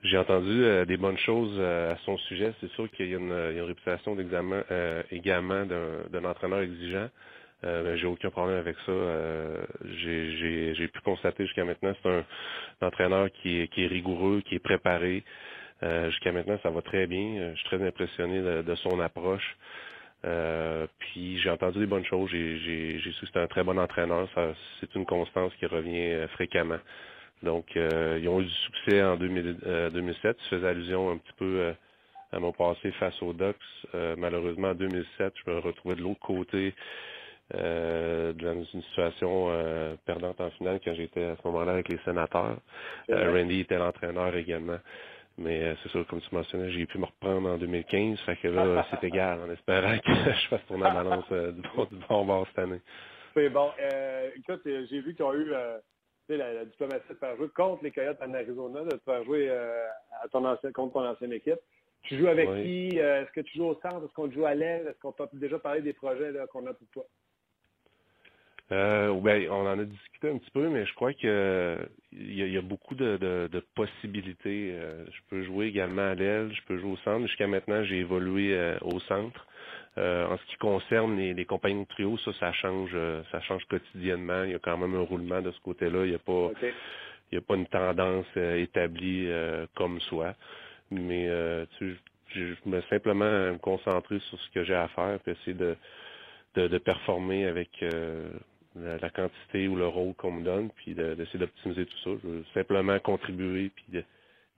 J'ai entendu euh, des bonnes choses euh, à son sujet. C'est sûr qu'il y, a une, réputation d'examen euh, également d'un entraîneur exigeant. Euh, j'ai aucun problème avec ça. j'ai pu constater jusqu'à maintenant, c'est un, entraîneur qui est, qui est rigoureux, qui est préparé. jusqu'à maintenant, ça va très bien. Je suis très impressionné de, son approche. Puis j'ai entendu des bonnes choses. J'ai su que c'était un très bon entraîneur. C'est une constance qui revient fréquemment. Donc, euh, ils ont eu du succès en 2007. Tu faisais allusion un petit peu euh, à mon passé face aux Ducks. Euh, malheureusement, en 2007, je me retrouvais de l'autre côté dans une situation perdante en finale quand j'étais à ce moment-là avec les sénateurs. Randy était l'entraîneur également. Mais c'est sûr, comme tu mentionnais, j'ai pu me reprendre en 2015. Fait que là, c'est égal, en espérant que je fasse tourner la balance du, bon, bord cette année. C'est bon. écoute, j'ai vu qu'ils ont eu la, la, diplomatie de faire jouer contre les Coyotes en Arizona, de te faire jouer euh, à ton ancien, contre ton ancienne équipe. Tu joues avec qui? Euh, est-ce que tu joues au centre? Est-ce qu'on joue à l'aile? Est-ce qu'on t'a déjà parlé des projets qu'on a pour toi? Euh, ben, on en a discuté un petit peu, mais je crois que il y, a beaucoup de, de, possibilités. Euh, je peux jouer également à l'aile, je peux jouer au centre. Jusqu'à maintenant, j'ai évolué au centre. Euh, en ce qui concerne les, les, compagnies de trio, ça, ça change, euh, ça change quotidiennement. Il y a quand même un roulement de ce côté-là. Il n'y a pas, il y a pas une tendance euh, établie comme soi. Mais tu, je, me simplement me concentrer sur ce que j'ai à faire, puis essayer de, de, de performer avec la, quantité ou le rôle qu'on me donne, puis d'essayer d'optimiser tout ça. Je veux simplement contribuer, puis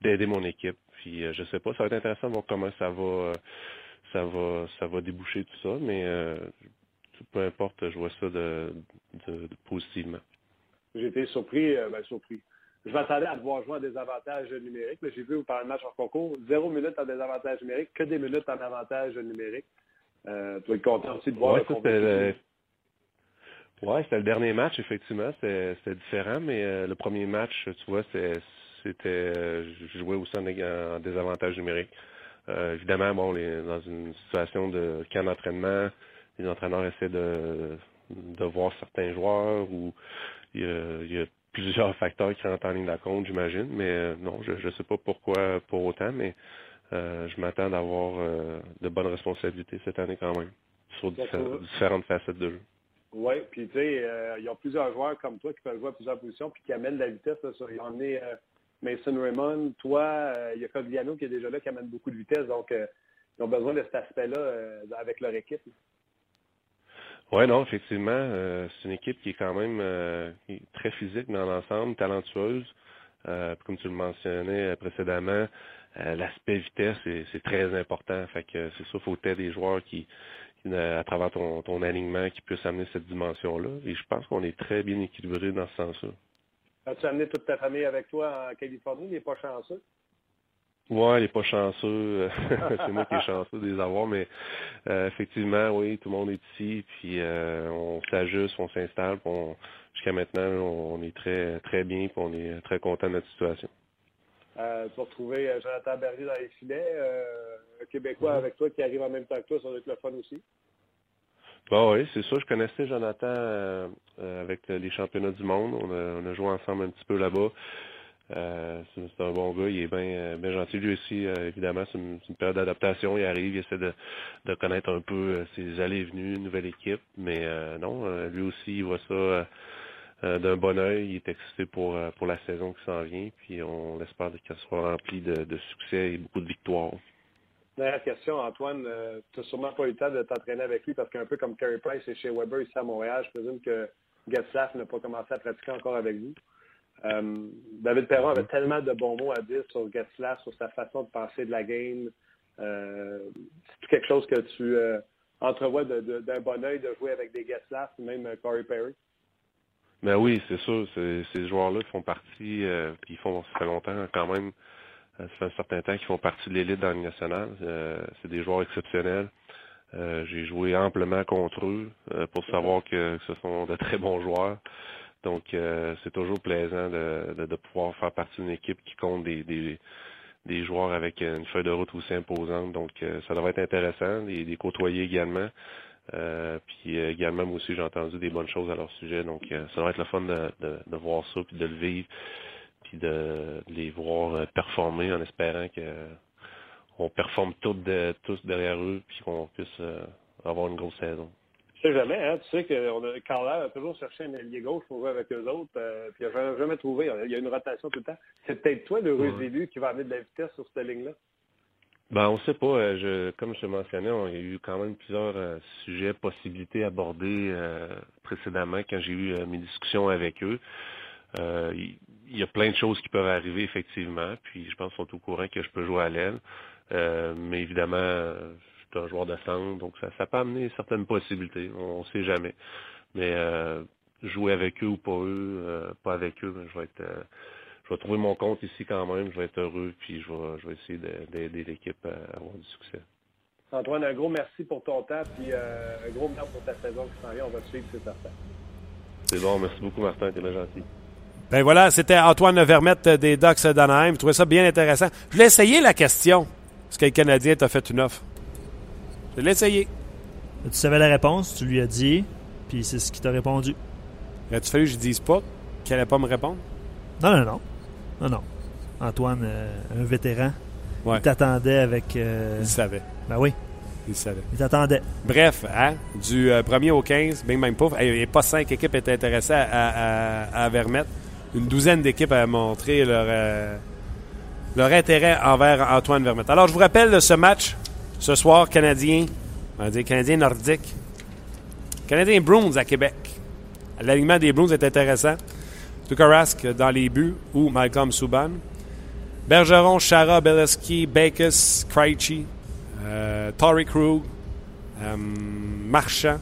d'aider mon équipe. Puis je sais pas, ça va être intéressant de voir comment ça va ça va ça va déboucher tout ça, mais euh, peu importe, je vois ça de, de, positivement. J'ai été surpris, euh, ben, surpris. Je m'attendais à devoir jouer à des avantages numériques, mais j'ai vu par le match en concours, zéro minute en désavantage numérique, que des minutes en avantage numérique. Euh, tu vas être content aussi de voir ouais, le Ouais, c'était le dernier match, effectivement. C'était différent, mais euh, le premier match, tu vois, c'était je jouais aussi en désavantage numérique. Euh, évidemment, bon, les, dans une situation de camp d'entraînement, les entraîneurs essaient de, de voir certains joueurs ou il y, a, plusieurs facteurs qui rentrent en ligne de compte, j'imagine. Mais euh, non, je ne sais pas pourquoi pour autant, mais euh, je m'attends d'avoir de bonnes responsabilités cette année quand même sur différentes facettes de jeu. Oui, puis tu sais, il y a plusieurs joueurs comme toi qui peuvent jouer à plusieurs positions puis qui amènent de la vitesse. Là, sur, il en est Mason Raymond, toi, euh, il y a Cogliano qui est déjà là, qui amène beaucoup de vitesse. Donc, euh, ils ont besoin de cet aspect-là euh, avec leur équipe. Oui, non, effectivement. c'est une équipe qui est quand même très physique dans l'ensemble, talentueuse. comme tu le mentionnais précédemment, l'aspect vitesse, c'est très important. Fait que c'est il faut être des joueurs qui, à travers ton, ton alignement, qui puissent amener cette dimension-là. Et je pense qu'on est très bien équilibré dans ce sens-là. As-tu amené toute ta famille avec toi en Californie? Il n'est pas chanceux? Ouais, il n'est pas chanceux. c'est moi qui est chanceux de les avoir, mais euh, effectivement, oui, tout le monde est ici, puis euh, on s'ajuste, on s'installe, jusqu'à maintenant, on est très très bien, puis on est très content de notre situation. Euh, tu vas retrouver Jonathan Berger dans les filets, un Québécois mm-hmm. avec toi qui arrive en même temps que toi, ça va être le fun aussi. Bah oui, c'est ça. Je connaissais Jonathan euh, euh, avec les championnats du monde. On a, joué ensemble un petit peu là-bas. Euh, c'est un bon gars, il est bien euh, bien gentil. Lui aussi, euh, évidemment, c'est une, période d'adaptation. Il arrive, il essaie de, de connaître un peu euh, ses allées et venues, une nouvelle équipe. Mais euh, non, euh, lui aussi, il voit ça euh, euh, d'un bon œil. Il est excité pour, euh, pour la saison qui s'en vient. Puis on espère qu'elle soit remplie de, de succès et beaucoup de victoires. Dernière question, Antoine. tu n'as sûrement pas eu le temps de t'entraîner avec lui parce qu'un peu comme Carey Price et chez Weber ici à Montréal, je présume que Getzlaff n'a pas commencé à pratiquer encore avec vous. Euh, David Perron avait tellement de bons mots à dire sur Getzlaff, sur sa façon de penser de la game. Euh, c'est quelque chose que tu euh, entrevois d'un bon oeil de jouer avec des Getzlaff, même euh, Corey Perry? Ben oui, c'est sûr. Ces joueurs-là font partie, euh, ils font, ça fait longtemps quand même, euh, ça fait un certain temps qu'ils font partie de l'élite dans la Ligue nationale. Euh, c'est des joueurs exceptionnels. Euh, J'ai joué amplement contre eux euh, pour savoir que, que ce sont de très bons joueurs. Donc, euh, c'est toujours plaisant de, de, de pouvoir faire partie d'une équipe qui compte des, des, des joueurs avec une feuille de route aussi imposante. Donc, ça devrait être intéressant, les, les côtoyer également. Euh, puis euh, également, moi aussi, j'ai entendu des bonnes choses à leur sujet. Donc, euh, ça va être le fun de, de, de voir ça, puis de le vivre, puis de, de les voir performer en espérant que on performe tous, de, tous derrière eux, puis qu'on puisse euh, avoir une grosse saison. Tu sais jamais, hein? Tu sais que on a, Carla a toujours cherché un allié gauche pour jouer avec eux autres, euh, puis il n'a jamais, trouvé. Il y a une rotation tout le temps. C'est peut-être toi, le Ouais. élu, qui va amener de la vitesse sur cette ligne-là. Ben, on sait pas. euh, Je, comme je te mentionnais, on- il y a eu quand même plusieurs euh, sujets, possibilités abordés euh, précédemment quand j'ai eu euh, mes discussions avec eux. Il, y a plein de choses qui peuvent arriver effectivement. Puis je pense qu'ils sont au courant que je peux jouer à l'aile. Mais évidemment, je suis un joueur de centre, donc ça, ça peut amener certaines possibilités. On, ne sait jamais. Mais jouer avec eux ou pas eux, pas avec eux, ben, je vais être je vais trouver mon compte ici quand même, je vais être heureux, puis je vais, je vais essayer de- d'aider l'équipe à avoir du succès. Antoine, un gros merci pour ton temps, puis euh, un gros merci pour ta saison qui s'en vient. On va te suivre, c'est certain. C'est bon, merci beaucoup Martin, t'es bien gentil. Ben voilà, c'était Antoine Vermette des Ducks d'Anaheim. Je trouvais ça bien intéressant. Je l'ai essayé la question. Est-ce que le Canadien t'a fait une offre? Je l'ai essayé. Tu savais la réponse, tu lui as dit, puis c'est ce qu'il t'a répondu. Aurait-tu fallu que je dise pas qu'il allait pas me répondre? Non, non, non. Non, non. Antoine, euh, un vétéran, Ouais. il t'attendait avec. euh, Il savait. Ben oui, Il savait. il t'attendait. Bref, hein, du euh, 1er au 15, bing bang pouf, il n'y a pas cinq équipes étaient intéressées à, à, à Vermette. Une douzaine d'équipes avaient montré leur, euh, leur intérêt envers Antoine Vermette. Alors, je vous rappelle ce match ce soir, Canadien, on va dire Canadien nordique. Canadien Bruins à Québec. L'alignement des Bruins est intéressant. Tukarask dans les buts ou Malcolm Subban. Bergeron, Chara, Beleski, Bakes, Krejci, euh, Torrey Krug, euh, Marchand,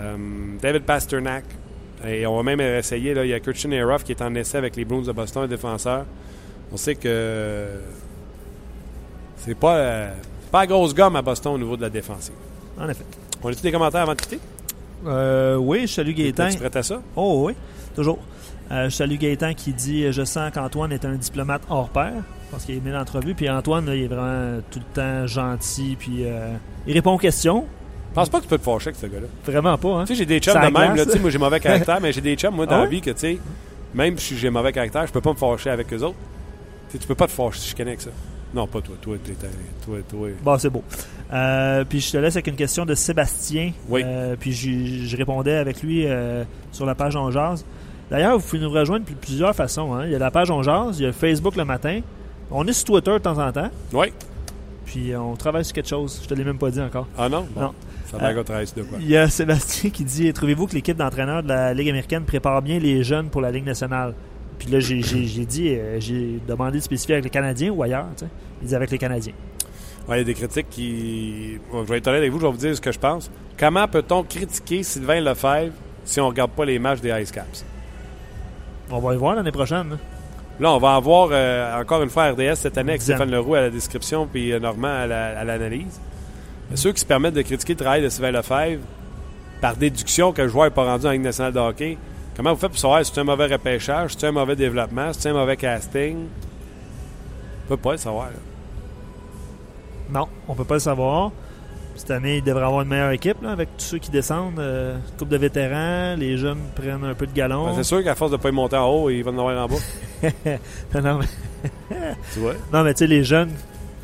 euh, David Pasternak. Et on va même essayer, là, il y a Christian Eroff qui est en essai avec les Bruins de Boston, un défenseur. On sait que c'est pas, euh, pas la grosse gomme à Boston au niveau de la défensive. En effet. On a-tu des commentaires avant de quitter? Euh, oui, je salue Gaétan. Es-tu prêt à ça? Oh oui, toujours. Euh, je salue Gaétan qui dit Je sens qu'Antoine est un diplomate hors pair. Parce qu'il a aimé l'entrevue. Puis Antoine, là, il est vraiment tout le temps gentil. Puis euh, il répond aux questions. Je pense pas que tu peux te fâcher avec ce gars-là. Vraiment pas. Hein? Tu sais, j'ai des chums Ça de même. Là, moi, j'ai mauvais caractère, mais j'ai des chums, moi, dans Ah la vie, que, tu sais, même si j'ai mauvais caractère, je peux pas me fâcher avec eux autres. Tu sais, tu peux pas te fâcher si je connais avec ça. Non, pas toi. Toi, t'es- toi, toi. Bon, c'est beau. Euh, puis je te laisse avec une question de Sébastien. Oui. Euh, puis je, je répondais avec lui euh, sur la page On Jase. D'ailleurs, vous pouvez nous rejoindre de plusieurs façons. hein. Il y a la page On Jase, il y a Facebook le matin. On est sur Twitter de temps en temps. Oui. Puis euh, on travaille sur quelque chose. Je te l'ai même pas dit encore. Ah non? Bon. Non. Ça va Euh, de quoi? Il y a Sébastien qui dit Trouvez-vous que l'équipe d'entraîneurs de la Ligue américaine prépare bien les jeunes pour la Ligue nationale? Puis là, j'ai dit euh, J'ai demandé de spécifier avec les Canadiens ou ailleurs. tu sais. Il dit avec les Canadiens. Ouais, il y a des critiques qui. Bon, je vais être honnête avec vous, je vais vous dire ce que je pense. Comment peut-on critiquer Sylvain Lefebvre si on regarde pas les matchs des Ice Caps? On va y voir l'année prochaine. hein. Là, on va avoir euh, encore une fois RDS cette année avec. Stéphane Leroux à la description puis euh, Normand à la- à l'analyse. Ceux qui se permettent de critiquer le travail de Sylvain Lefebvre par déduction que le joueur n'est pas rendu en Ligue nationale de hockey, comment vous faites pour savoir si c'est un mauvais repêchage, si c'est un mauvais développement, si c'est un mauvais casting? On peut pas le savoir. là. Non, on peut pas le savoir. Cette année, il devrait avoir une meilleure équipe là, avec tous ceux qui descendent. euh, coupe de vétérans, les jeunes prennent un peu de galon. Ben, c'est sûr qu'à force de ne pas y monter en haut, il va en avoir en bas. non, mais, tu vois? non, mais tu sais, les jeunes,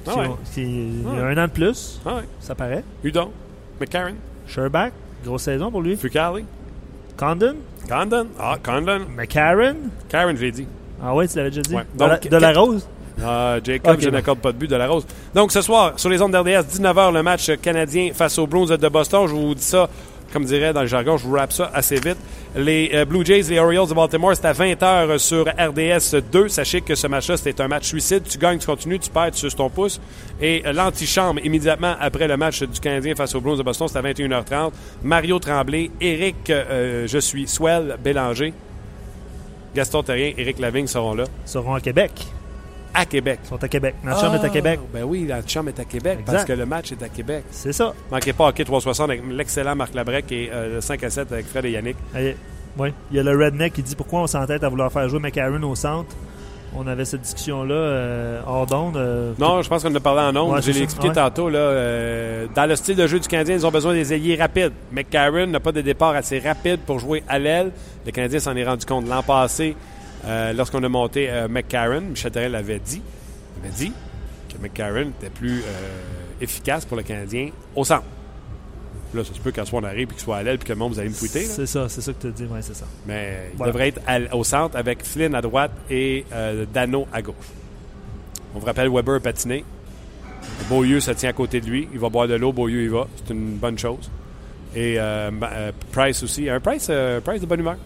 qui Ah ouais. ont- qui- il y a Ouais. un an de plus, Ah ouais. ça paraît. Udon, McCarron, Sherback, grosse saison pour lui. Fucali, Condon, Condon. Ah, Condon. McCarron. Karen, je l'ai dit. Ah ouais, tu l'avais déjà dit. Ouais. De, Donc, la, de la Rose. Ah, Jacob, je bon. n'accorde pas de but de la Rose. Donc, ce soir, sur les ondes d'RDS, 19h, le match canadien face aux Bruins de Boston. Je vous dis ça, comme dirait dans le jargon, je vous rappe ça assez vite. Les euh, Blue Jays, les Orioles de Baltimore, c'est à 20h sur RDS 2. Sachez que ce match-là, c'était un match suicide. Tu gagnes, tu continues, tu perds, tu suces ton pouce. Et euh, l'antichambre, immédiatement après le match du Canadien face aux Bruins de Boston, c'est à 21h30. Mario Tremblay, Éric, euh, je suis Swell, Bélanger, Gaston Terrien, Éric Lavigne seront là. Seront à Québec. À Québec. Ils sont à Québec. Notre chambre est à Québec. Ben oui, la chambre est à Québec Exact. parce que le match est à Québec. C'est ça. Manquez pas Hockey 360 avec l'excellent Marc Labrec et euh, le 5 à 7 avec Fred et Yannick. Allez, ouais. Il y a le Redneck qui dit pourquoi on s'entête à vouloir faire jouer McCarron au centre. On avait cette discussion-là euh, hors d'onde. euh, Non, je pense qu'on en a parlé en ondes. Ouais, je c'est l'ai ça. expliqué Ouais. tantôt. Là, euh, dans le style de jeu du Canadien, ils ont besoin des ailiers rapides. McCarron n'a pas de départ assez rapide pour jouer à l'aile. Le Canadien s'en est rendu compte l'an passé euh, lorsqu'on a monté euh, McCarron. Michel Therrien l'avait dit. Il avait dit que McCarron était plus euh, efficace pour le Canadien au centre. Là, ça se peut qu'à soit on arrive et qu'il soit à l'aile puis que le monde vous allez me tweeter. C'est ça, c'est ça que tu dis. Ouais, c'est ça. Mais il Voilà. devrait être à- au centre avec Flynn à droite et euh, Dano à gauche. On vous rappelle Weber a patiné. Beaulieu se tient à côté de lui. Il va boire de l'eau. Beaulieu y va. C'est une bonne chose. Et euh, euh, Price aussi. Un Price, euh, Price de bonne humeur.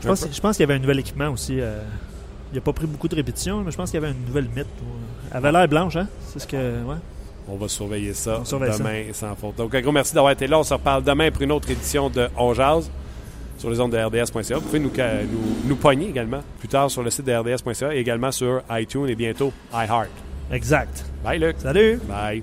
Je pense, je pense qu'il y avait un nouvel équipement aussi. euh, il n'a pas pris beaucoup de répétitions, mais je pense qu'il y avait une nouvelle mythe. Elle avait l'air blanche, hein? C'est ce que. Ouais. On va surveiller ça demain sans faute. Donc, un gros merci d'avoir été là. On se reparle demain pour une autre édition de On Jazz sur les ondes de RDS.ca. Vous pouvez nous, nous, nous pogner également plus tard sur le site de RDS.ca et également sur iTunes et bientôt iHeart. Exact. Bye, Luc. Salut! Bye.